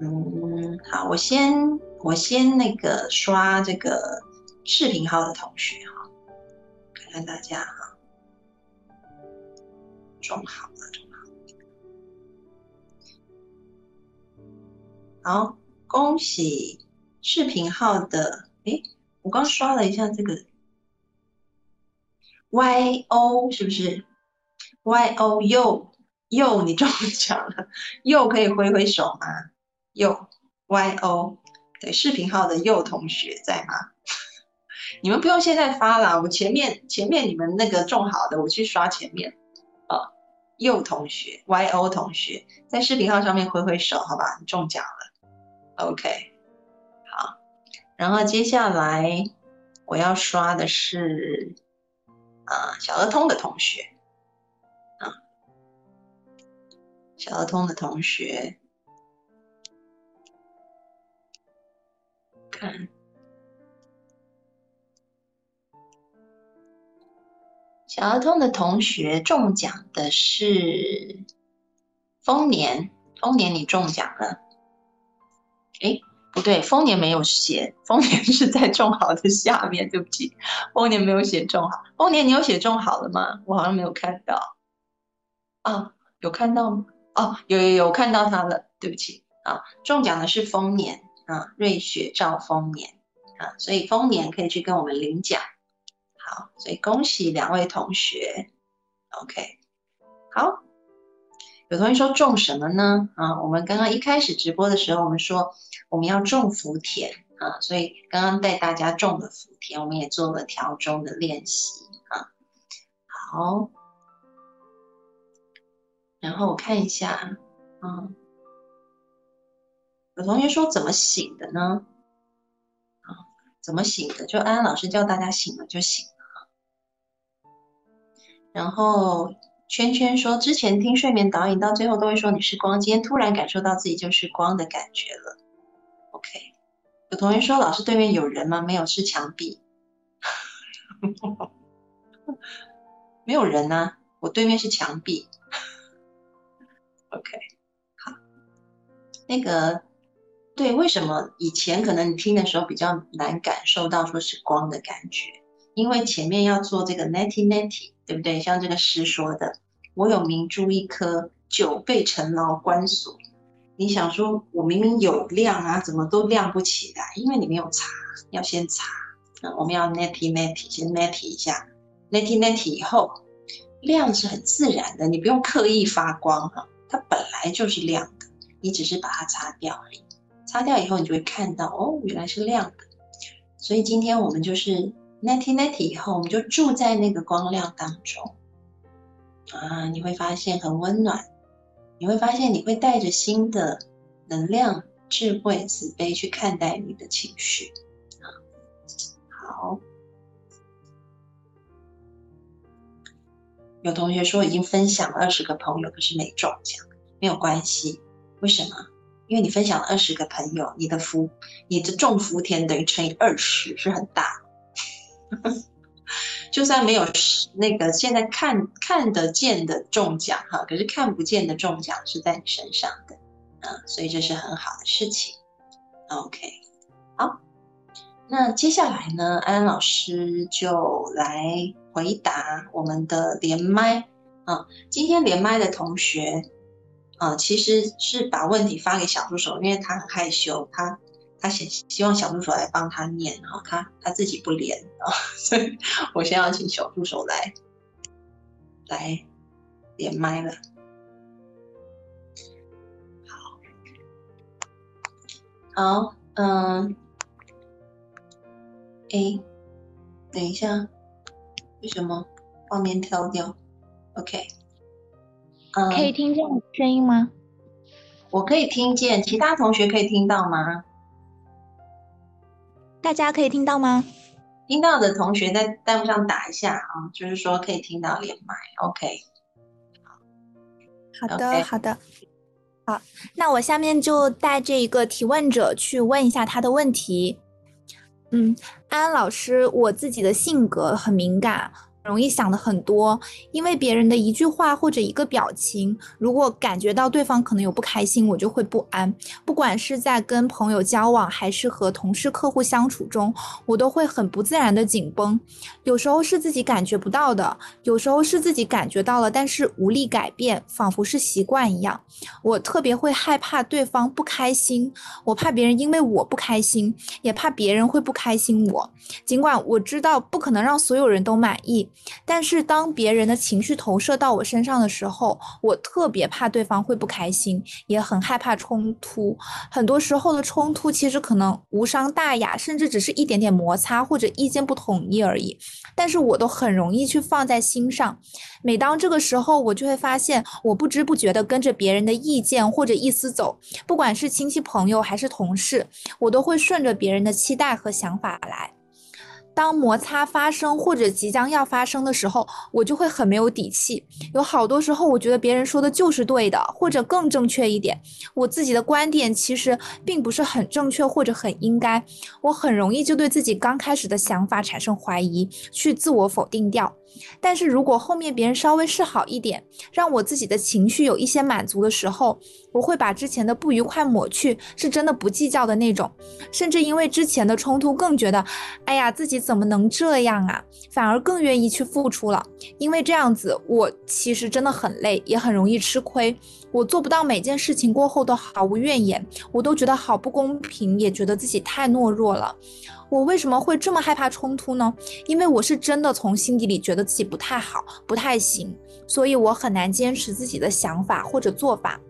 Speaker 2: 嗯，好，我先我先那个刷这个视频号的同学哈，看看大家哈，中好了，中好，好，恭喜。视频号的，诶，我刚刷了一下这个 Y O 是不是？Y O 又又你中奖了，又可以挥挥手吗？又 Y O 对，视频号的右同学在吗？你们不用现在发了，我前面前面你们那个种好的，我去刷前面。啊，右同学，Y O 同学在视频号上面挥挥手，好吧，你中奖了。OK，然后接下来我要刷的是啊小儿通的同学，啊小儿通的同学，看。小儿通的同学中奖的是丰年，丰年你中奖了。哎，不对，丰年没有写，丰年 是在种好的下面，对不起，丰年没有写种好。丰年你有写种好了吗？我好像没有看到。啊，有看到吗？哦，有有有看到他了，对不起啊，中奖的是丰年啊，瑞雪兆丰年啊，所以丰年可以去跟我们领奖。好，所以恭喜两位同学。OK，好，有同学说种什么呢？啊，我们刚刚一开始直播的时候，我们说我们要种福田啊，所以刚刚带大家种了福田，我们也做了调中的练习啊。好，然后我看一下，嗯，有同学说怎么醒的呢？啊，怎么醒的？就安安老师教大家醒了就醒了。然后圈圈说，之前听睡眠导引，到最后都会说你是光，今天突然感受到自己就是光的感觉了。OK，有同学说老师对面有人吗？没有，是墙壁。没有人呐，我对面是墙壁。OK，好，那个对，为什么以前可能你听的时候比较难感受到说是光的感觉？因为前面要做这个 netty netty。对不对？像这个诗说的，我有明珠一颗，久被尘劳关锁。你想说，我明明有亮啊，怎么都亮不起来？因为你没有擦，要先擦。那我们要 netty netty，先 netty 一下，netty netty 以后，亮是很自然的，你不用刻意发光哈，它本来就是亮的，你只是把它擦掉而已。擦掉以后，你就会看到，哦，原来是亮的。所以今天我们就是。Netty Netty 以后，我们就住在那个光亮当中啊！你会发现很温暖，你会发现你会带着新的能量、智慧、慈悲去看待你的情绪！好，有同学说已经分享了二十个朋友，可是没中奖，没有关系，为什么？因为你分享了二十个朋友，你的福、你的种福田等于乘以二十，是很大。就算没有那个现在看看得见的中奖哈，可是看不见的中奖是在你身上的，啊，所以这是很好的事情。OK，好，那接下来呢，安安老师就来回答我们的连麦啊。今天连麦的同学啊，其实是把问题发给小助手，因为他很害羞，他。他希希望小助手来帮他念哈，他他自己不连啊，所以我先要请小助手来来连麦了。好，好，嗯，哎，等一下，为什么画面跳掉？OK，
Speaker 3: 嗯，可以听见声音吗？
Speaker 2: 我可以听见，其他同学可以听到吗？
Speaker 3: 大家可以听到吗？
Speaker 2: 听到的同学在弹幕上打一下啊，就是说可以听到连麦，OK。
Speaker 3: 好的，好的，好，那我下面就带这一个提问者去问一下他的问题。嗯，安安老师，我自己的性格很敏感。容易想的很多，因为别人的一句话或者一个表情，如果感觉到对方可能有不开心，我就会不安。不管是在跟朋友交往，还是和同事、客户相处中，我都会很不自然的紧绷。有时候是自己感觉不到的，有时候是自己感觉到了，但是无力改变，仿佛是习惯一样。我特别会害怕对方不开心，我怕别人因为我不开心，也怕别人会不开心我。尽管我知道不可能让所有人都满意。但是当别人的情绪投射到我身上的时候，我特别怕对方会不开心，也很害怕冲突。很多时候的冲突其实可能无伤大雅，甚至只是一点点摩擦或者意见不统一而已，但是我都很容易去放在心上。每当这个时候，我就会发现，我不知不觉地跟着别人的意见或者意思走，不管是亲戚朋友还是同事，我都会顺着别人的期待和想法来。当摩擦发生或者即将要发生的时候，我就会很没有底气。有好多时候，我觉得别人说的就是对的，或者更正确一点，我自己的观点其实并不是很正确或者很应该。我很容易就对自己刚开始的想法产生怀疑，去自我否定掉。但是如果后面别人稍微示好一点，让我自己的情绪有一些满足的时候，我会把之前的不愉快抹去，是真的不计较的那种。甚至因为之前的冲突，更觉得，哎呀，自己怎么能这样啊？反而更愿意去付出了。因为这样子，我其实真的很累，也很容易吃亏。我做不到每件事情过后都毫无怨言，我都觉得好不公平，也觉得自己太懦弱了。我为什么会这么害怕冲突呢？因为我是真的从心底里觉得自己不太好，不太行，所以我很难坚持自己的想法或者做法。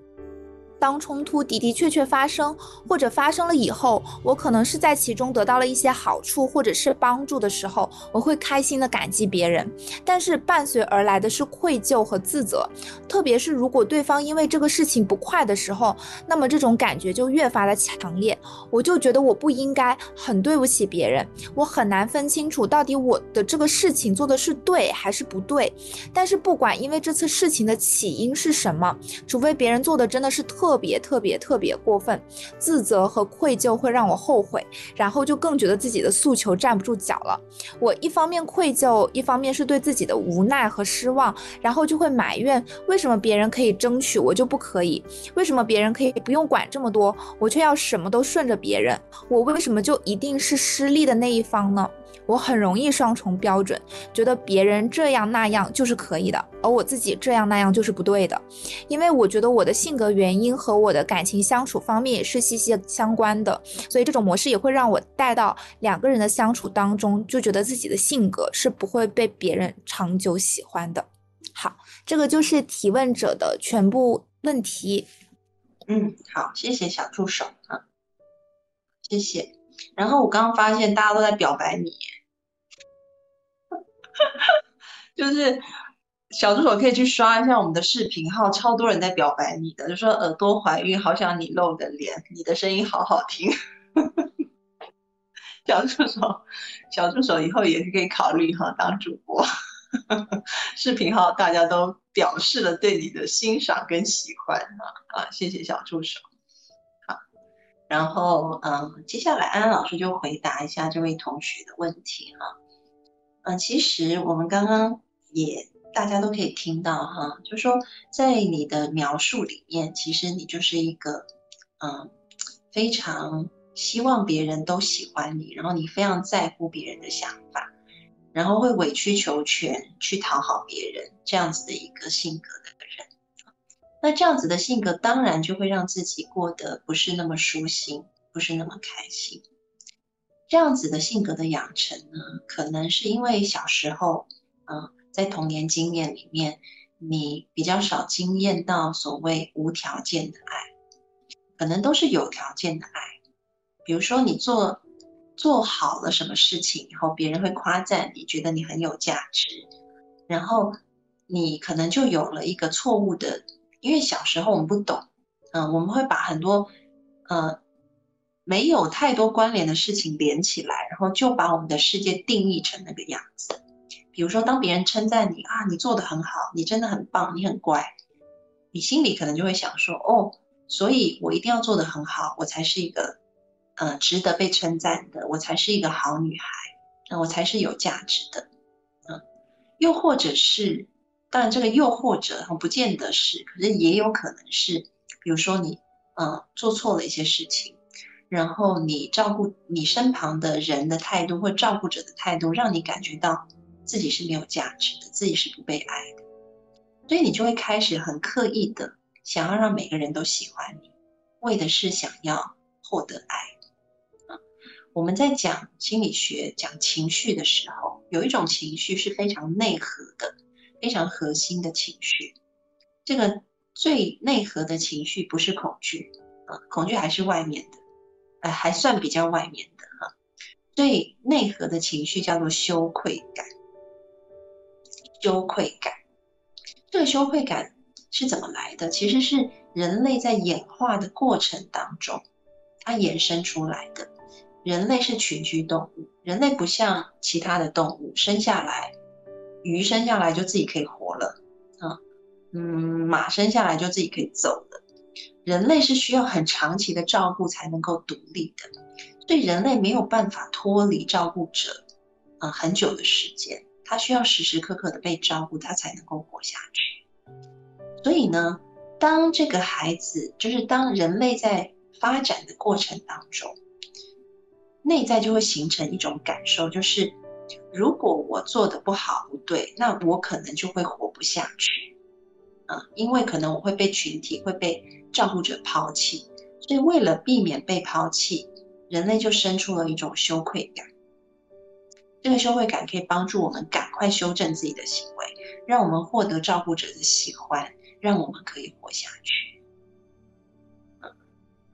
Speaker 3: 当冲突的的确确发生，或者发生了以后，我可能是在其中得到了一些好处或者是帮助的时候，我会开心的感激别人。但是伴随而来的是愧疚和自责，特别是如果对方因为这个事情不快的时候，那么这种感觉就越发的强烈。我就觉得我不应该，很对不起别人。我很难分清楚到底我的这个事情做的是对还是不对。但是不管因为这次事情的起因是什么，除非别人做的真的是特。特别特别特别过分，自责和愧疚会让我后悔，然后就更觉得自己的诉求站不住脚了。我一方面愧疚，一方面是对自己的无奈和失望，然后就会埋怨为什么别人可以争取，我就不可以？为什么别人可以不用管这么多，我却要什么都顺着别人？我为什么就一定是失利的那一方呢？我很容易双重标准，觉得别人这样那样就是可以的，而我自己这样那样就是不对的。因为我觉得我的性格原因和我的感情相处方面也是息息相关的，所以这种模式也会让我带到两个人的相处当中，就觉得自己的性格是不会被别人长久喜欢的。好，这个就是提问者的全部问题。
Speaker 2: 嗯，好，谢谢小助手啊，谢谢。然后我刚刚发现大家都在表白你，就是小助手可以去刷一下我们的视频号，超多人在表白你的，就说耳朵怀孕，好想你露个脸，你的声音好好听。小助手，小助手以后也是可以考虑哈当主播，视频号大家都表示了对你的欣赏跟喜欢啊啊，谢谢小助手。然后，嗯，接下来安安老师就回答一下这位同学的问题哈。嗯，其实我们刚刚也大家都可以听到哈，就说在你的描述里面，其实你就是一个，嗯，非常希望别人都喜欢你，然后你非常在乎别人的想法，然后会委曲求全去讨好别人这样子的一个性格的。那这样子的性格，当然就会让自己过得不是那么舒心，不是那么开心。这样子的性格的养成呢，可能是因为小时候，嗯，在童年经验里面，你比较少经验到所谓无条件的爱，可能都是有条件的爱。比如说你做做好了什么事情以后，别人会夸赞你，觉得你很有价值，然后你可能就有了一个错误的。因为小时候我们不懂，嗯，我们会把很多，呃，没有太多关联的事情连起来，然后就把我们的世界定义成那个样子。比如说，当别人称赞你啊，你做的很好，你真的很棒，你很乖，你心里可能就会想说，哦，所以我一定要做的很好，我才是一个，呃，值得被称赞的，我才是一个好女孩，那我才是有价值的，嗯，又或者是。当然，这个又或者不见得是，可是也有可能是，比如说你，呃，做错了一些事情，然后你照顾你身旁的人的态度或照顾者的态度，让你感觉到自己是没有价值的，自己是不被爱的，所以你就会开始很刻意的想要让每个人都喜欢你，为的是想要获得爱。我们在讲心理学、讲情绪的时候，有一种情绪是非常内核的、非常核心的情绪。这个最内核的情绪不是恐惧，啊，恐惧还是外面的，呃，还算比较外面的哈。最内核的情绪叫做羞愧感。羞愧感，这个羞愧感是怎么来的？其实是人类在演化的过程当中，它衍生出来的。人类是群居动物，人类不像其他的动物，生下来，鱼生下来就自己可以活了，啊，嗯，马生下来就自己可以走了。人类是需要很长期的照顾才能够独立的，所以人类没有办法脱离照顾者，啊，很久的时间，他需要时时刻刻的被照顾，他才能够活下去。所以呢，当这个孩子，就是当人类在发展的过程当中。内在就会形成一种感受，就是如果我做的不好不对，那我可能就会活不下去，啊，因为可能我会被群体会被照顾者抛弃，所以为了避免被抛弃，人类就生出了一种羞愧感。这个羞愧感可以帮助我们赶快修正自己的行为，让我们获得照顾者的喜欢，让我们可以活下去。嗯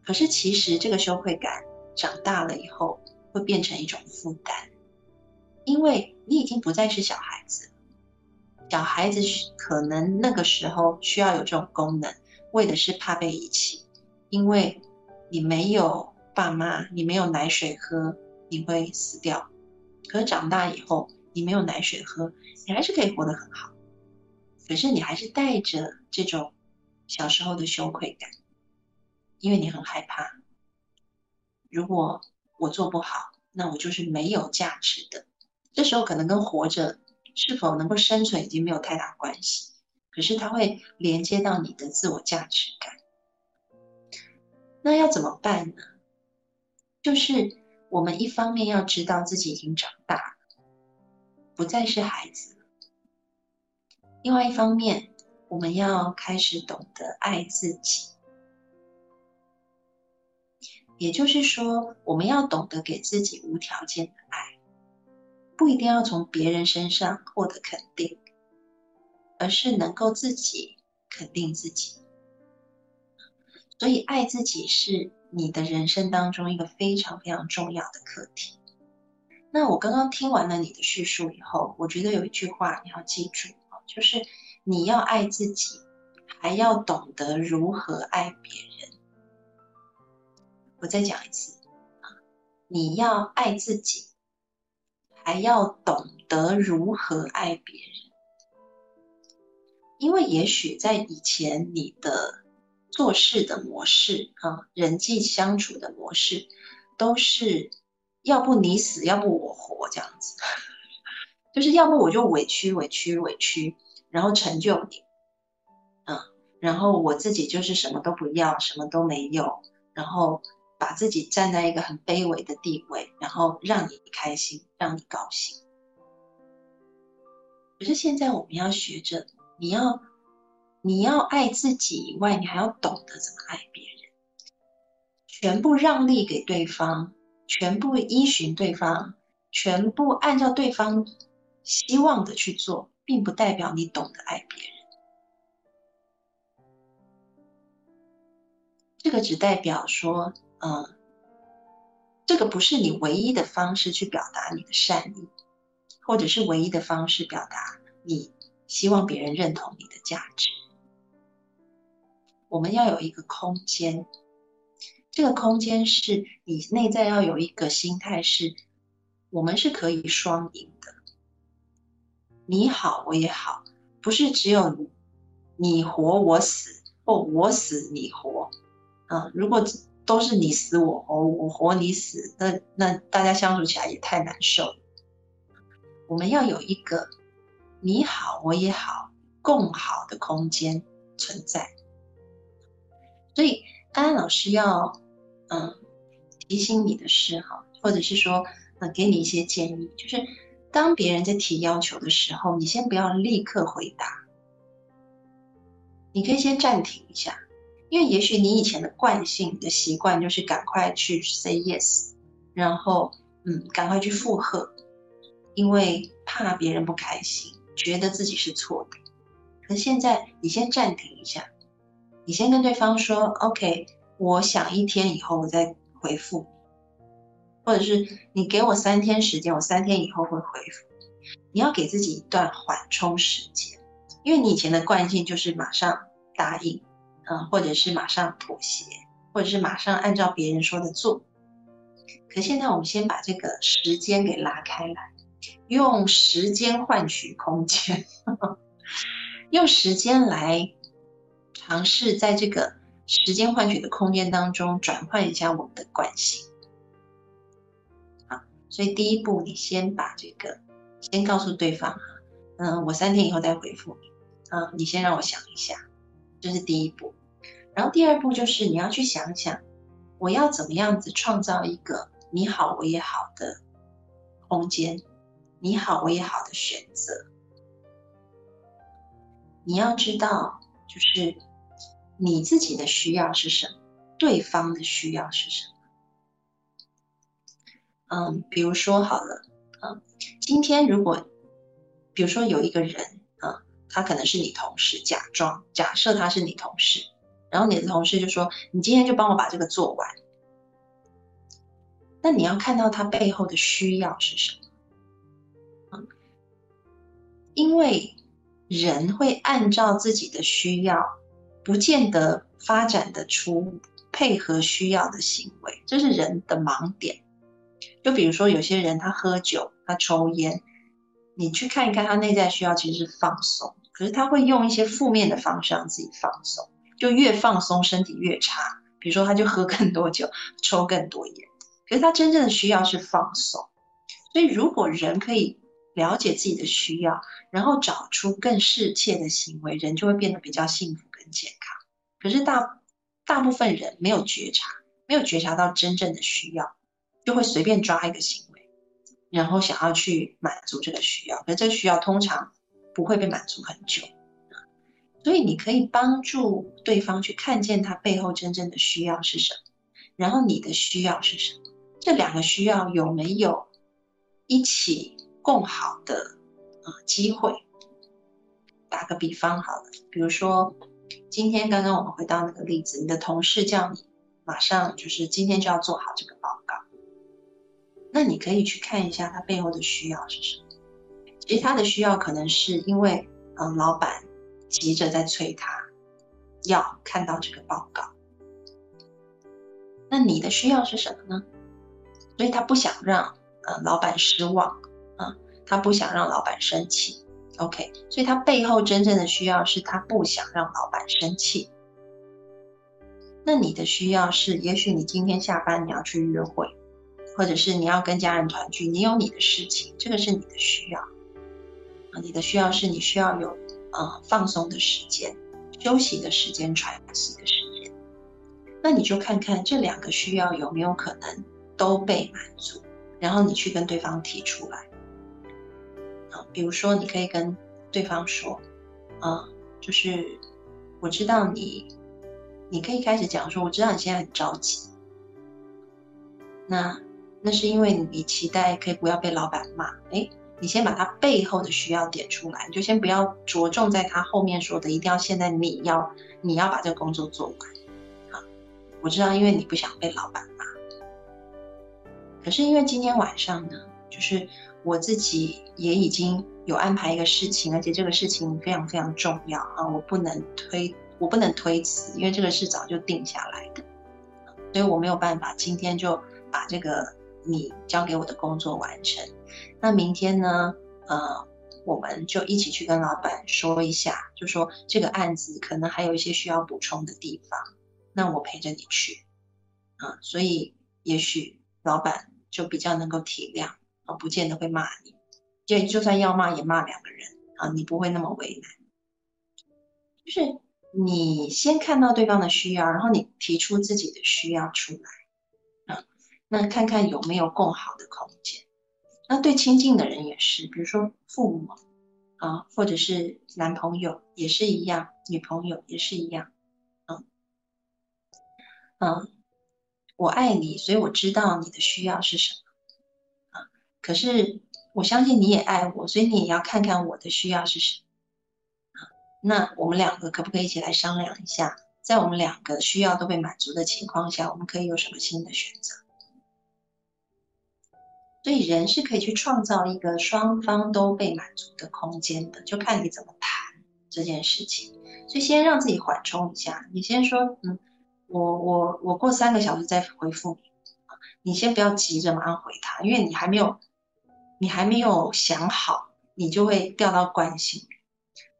Speaker 2: 可是其实这个羞愧感。长大了以后会变成一种负担，因为你已经不再是小孩子。小孩子可能那个时候需要有这种功能，为的是怕被遗弃，因为你没有爸妈，你没有奶水喝，你会死掉。可是长大以后，你没有奶水喝，你还是可以活得很好。可是你还是带着这种小时候的羞愧感，因为你很害怕。如果我做不好，那我就是没有价值的。这时候可能跟活着是否能够生存已经没有太大关系，可是它会连接到你的自我价值感。那要怎么办呢？就是我们一方面要知道自己已经长大了，不再是孩子了；另外一方面，我们要开始懂得爱自己。也就是说，我们要懂得给自己无条件，不一定要从别人身上获得肯定，而是能够自己肯定自己。所以，爱自己是你的人生当中一个非常非常重要的课题。那我刚刚听完了你的叙述以后，我觉得有一句话你要记住就是你要爱自己，还要懂得如何爱别人。我再讲一次啊，你要爱自己，还要懂得如何爱别人。因为也许在以前你的做事的模式啊，人际相处的模式，都是要不你死，要不我活这样子，就是要不我就委屈委屈委屈，然后成就你，嗯，然后我自己就是什么都不要，什么都没有，然后。把自己站在一个很卑微的地位，然后让你开心，让你高兴。可是现在我们要学着，你要你要爱自己以外，你还要懂得怎么爱别人。全部让利给对方，全部依循对方，全部按照对方希望的去做，并不代表你懂得爱别人。这个只代表说。嗯，这个不是你唯一的方式去表达你的善意，或者是唯一的方式表达你希望别人认同你的价值。我们要有一个空间，这个空间是你内在要有一个心态，是我们是可以双赢的。你好，我也好，不是只有你活我死，或我死你活。嗯，如果。都是你死我活，我活你死，那那大家相处起来也太难受了。我们要有一个你好我也好共好的空间存在。所以安安老师要嗯提醒你的是哈，或者是说呃给你一些建议，就是当别人在提要求的时候，你先不要立刻回答，你可以先暂停一下。因为也许你以前的惯性、的习惯就是赶快去 say yes，然后嗯，赶快去附和，因为怕别人不开心，觉得自己是错的。可现在你先暂停一下，你先跟对方说：“OK，我想一天以后我再回复，或者是你给我三天时间，我三天以后会回复。你要给自己一段缓冲时间，因为你以前的惯性就是马上答应，嗯，或者是马上妥协。”或者是马上按照别人说的做，可现在我们先把这个时间给拉开来，用时间换取空间，用时间来尝试在这个时间换取的空间当中转换一下我们的惯性。好，所以第一步，你先把这个先告诉对方哈，嗯，我三天以后再回复你，嗯，你先让我想一下，这是第一步。然后第二步就是你要去想想，我要怎么样子创造一个你好我也好的空间，你好我也好的选择。你要知道，就是你自己的需要是什么，对方的需要是什么。嗯，比如说好了，嗯，今天如果，比如说有一个人，啊，他可能是你同事，假装假设他是你同事。然后你的同事就说：“你今天就帮我把这个做完。”那你要看到他背后的需要是什么？因为人会按照自己的需要，不见得发展得出配合需要的行为，这是人的盲点。就比如说有些人他喝酒，他抽烟，你去看一看他内在需要其实是放松，可是他会用一些负面的方式让自己放松。就越放松，身体越差。比如说，他就喝更多酒，抽更多烟。可是他真正的需要是放松。所以，如果人可以了解自己的需要，然后找出更适切的行为，人就会变得比较幸福跟健康。可是大大部分人没有觉察，没有觉察到真正的需要，就会随便抓一个行为，然后想要去满足这个需要。可是这需要通常不会被满足很久。所以你可以帮助对方去看见他背后真正的需要是什么，然后你的需要是什么，这两个需要有没有一起共好的呃机会？打个比方好了，比如说今天刚刚我们回到那个例子，你的同事叫你马上就是今天就要做好这个报告，那你可以去看一下他背后的需要是什么。其实他的需要可能是因为嗯老板。急着在催他，要看到这个报告。那你的需要是什么呢？所以他不想让呃老板失望啊，他不想让老板生气。OK，所以他背后真正的需要是他不想让老板生气。那你的需要是，也许你今天下班你要去约会，或者是你要跟家人团聚，你有你的事情，这个是你的需要啊。你的需要是你需要有。呃，放松的时间、休息的时间、喘息的时间，那你就看看这两个需要有没有可能都被满足，然后你去跟对方提出来。啊，比如说你可以跟对方说，啊，就是我知道你，你可以开始讲说，我知道你现在很着急，那那是因为你期待可以不要被老板骂，哎。你先把他背后的需要点出来，你就先不要着重在他后面说的，一定要现在你要你要把这个工作做完。好，我知道，因为你不想被老板骂。可是因为今天晚上呢，就是我自己也已经有安排一个事情，而且这个事情非常非常重要啊，我不能推，我不能推辞，因为这个事早就定下来的，所以我没有办法今天就把这个你交给我的工作完成。那明天呢？呃，我们就一起去跟老板说一下，就说这个案子可能还有一些需要补充的地方，那我陪着你去，啊，所以也许老板就比较能够体谅，啊，不见得会骂你，就就算要骂也骂两个人，啊，你不会那么为难，就是你先看到对方的需要，然后你提出自己的需要出来，那看看有没有更好的空间。那对亲近的人也是，比如说父母啊，或者是男朋友也是一样，女朋友也是一样，嗯嗯，我爱你，所以我知道你的需要是什么啊。可是我相信你也爱我，所以你也要看看我的需要是什么啊。那我们两个可不可以一起来商量一下，在我们两个需要都被满足的情况下，我们可以有什么新的选择？所以人是可以去创造一个双方都被满足的空间的，就看你怎么谈这件事情。所以先让自己缓冲一下，你先说，嗯，我我我过三个小时再回复你，你先不要急着马上回他，因为你还没有你还没有想好，你就会掉到惯性。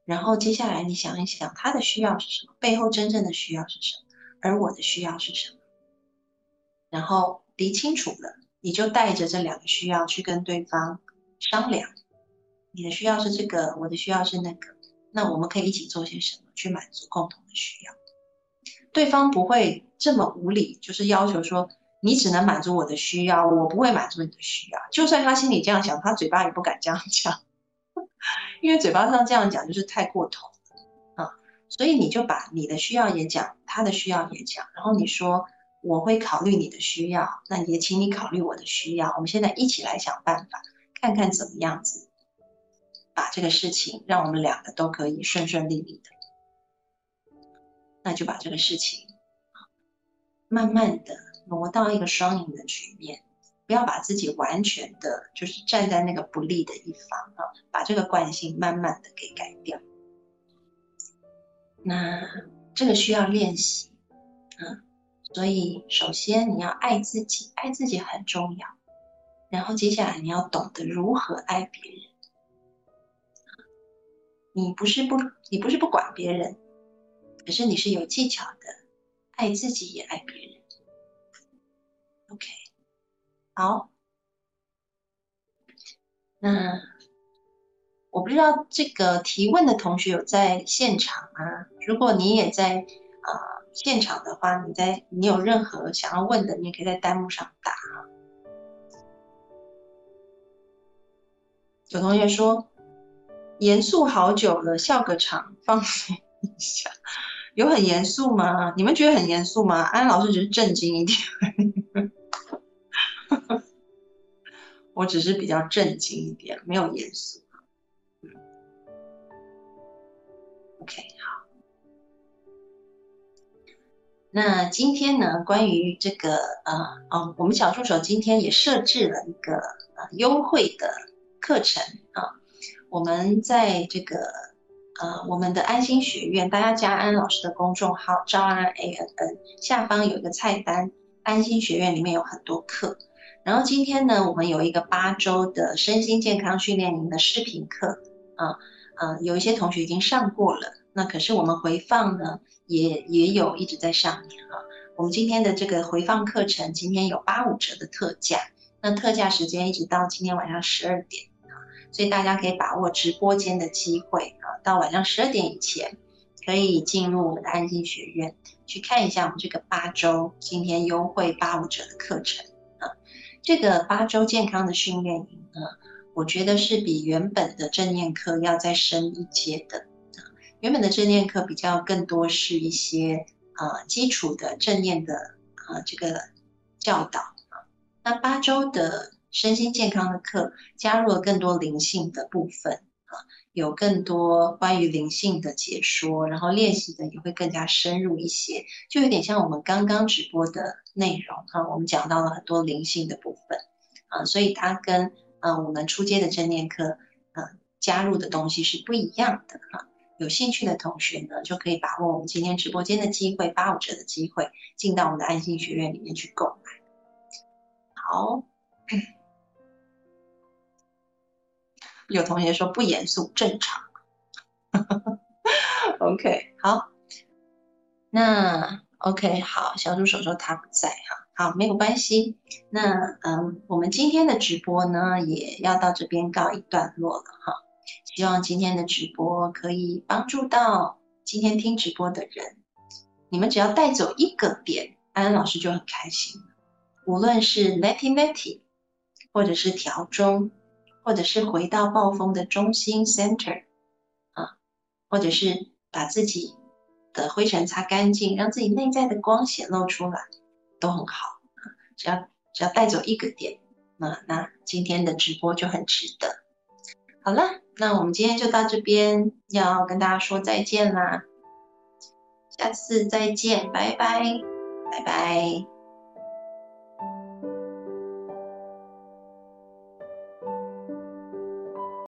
Speaker 2: 然后接下来你想一想，他的需要是什么，背后真正的需要是什么，而我的需要是什么，然后理清楚了。你就带着这两个需要去跟对方商量，你的需要是这个，我的需要是那个，那我们可以一起做些什么去满足共同的需要？对方不会这么无理，就是要求说你只能满足我的需要，我不会满足你的需要。就算他心里这样想，他嘴巴也不敢这样讲，因为嘴巴上这样讲就是太过头啊。所以你就把你的需要也讲，他的需要也讲，然后你说。我会考虑你的需要，那也请你考虑我的需要。我们现在一起来想办法，看看怎么样子把这个事情让我们两个都可以顺顺利利的。那就把这个事情慢慢的挪到一个双赢的局面，不要把自己完全的就是站在那个不利的一方啊，把这个惯性慢慢的给改掉。那这个需要练习，嗯。所以，首先你要爱自己，爱自己很重要。然后接下来你要懂得如何爱别人。你不是不，你不是不管别人，可是你是有技巧的，爱自己也爱别人。OK，好。那我不知道这个提问的同学有在现场吗？如果你也在啊。现场的话，你在你有任何想要问的，你也可以在弹幕上打。有同学说，严肃好久了，笑个场，放松一下。有很严肃吗？你们觉得很严肃吗？安老师只是震惊一点，我只是比较震惊一点，没有严肃。嗯 OK。那今天呢？关于这个呃哦，我们小助手今天也设置了一个呃优惠的课程啊。我们在这个呃我们的安心学院，大家加安老师的公众号“招安 A N N”，下方有一个菜单，安心学院里面有很多课。然后今天呢，我们有一个八周的身心健康训练营的视频课啊，嗯，有一些同学已经上过了。那可是我们回放呢，也也有一直在上面啊。我们今天的这个回放课程，今天有八五折的特价，那特价时间一直到今天晚上十二点啊，所以大家可以把握直播间的机会啊，到晚上十二点以前可以进入我们的安心学院去看一下我们这个八周今天优惠八五折的课程啊。这个八周健康的训练营呢，我觉得是比原本的正念课要再深一阶的。原本的正念课比较更多是一些呃基础的正念的呃这个教导啊，那八周的身心健康的课加入了更多灵性的部分啊，有更多关于灵性的解说，然后练习的也会更加深入一些，就有点像我们刚刚直播的内容啊，我们讲到了很多灵性的部分啊，所以它跟呃我们初阶的正念课呃加入的东西是不一样的哈。有兴趣的同学呢，就可以把握我们今天直播间的机会，八五折的机会，进到我们的安心学院里面去购买。好，有同学说不严肃，正常。OK，好，那 OK，好，小助手说他不在哈，好，没有关系。那嗯，我们今天的直播呢，也要到这边告一段落了哈。希望今天的直播可以帮助到今天听直播的人。你们只要带走一个点，安安老师就很开心。无论是 letty letty，或者是调中，或者是回到暴风的中心 center，啊，或者是把自己的灰尘擦干净，让自己内在的光显露出来，都很好只要只要带走一个点，那那今天的直播就很值得。好了，那我们今天就到这边，要跟大家说再见啦，下次再见，拜拜，拜拜。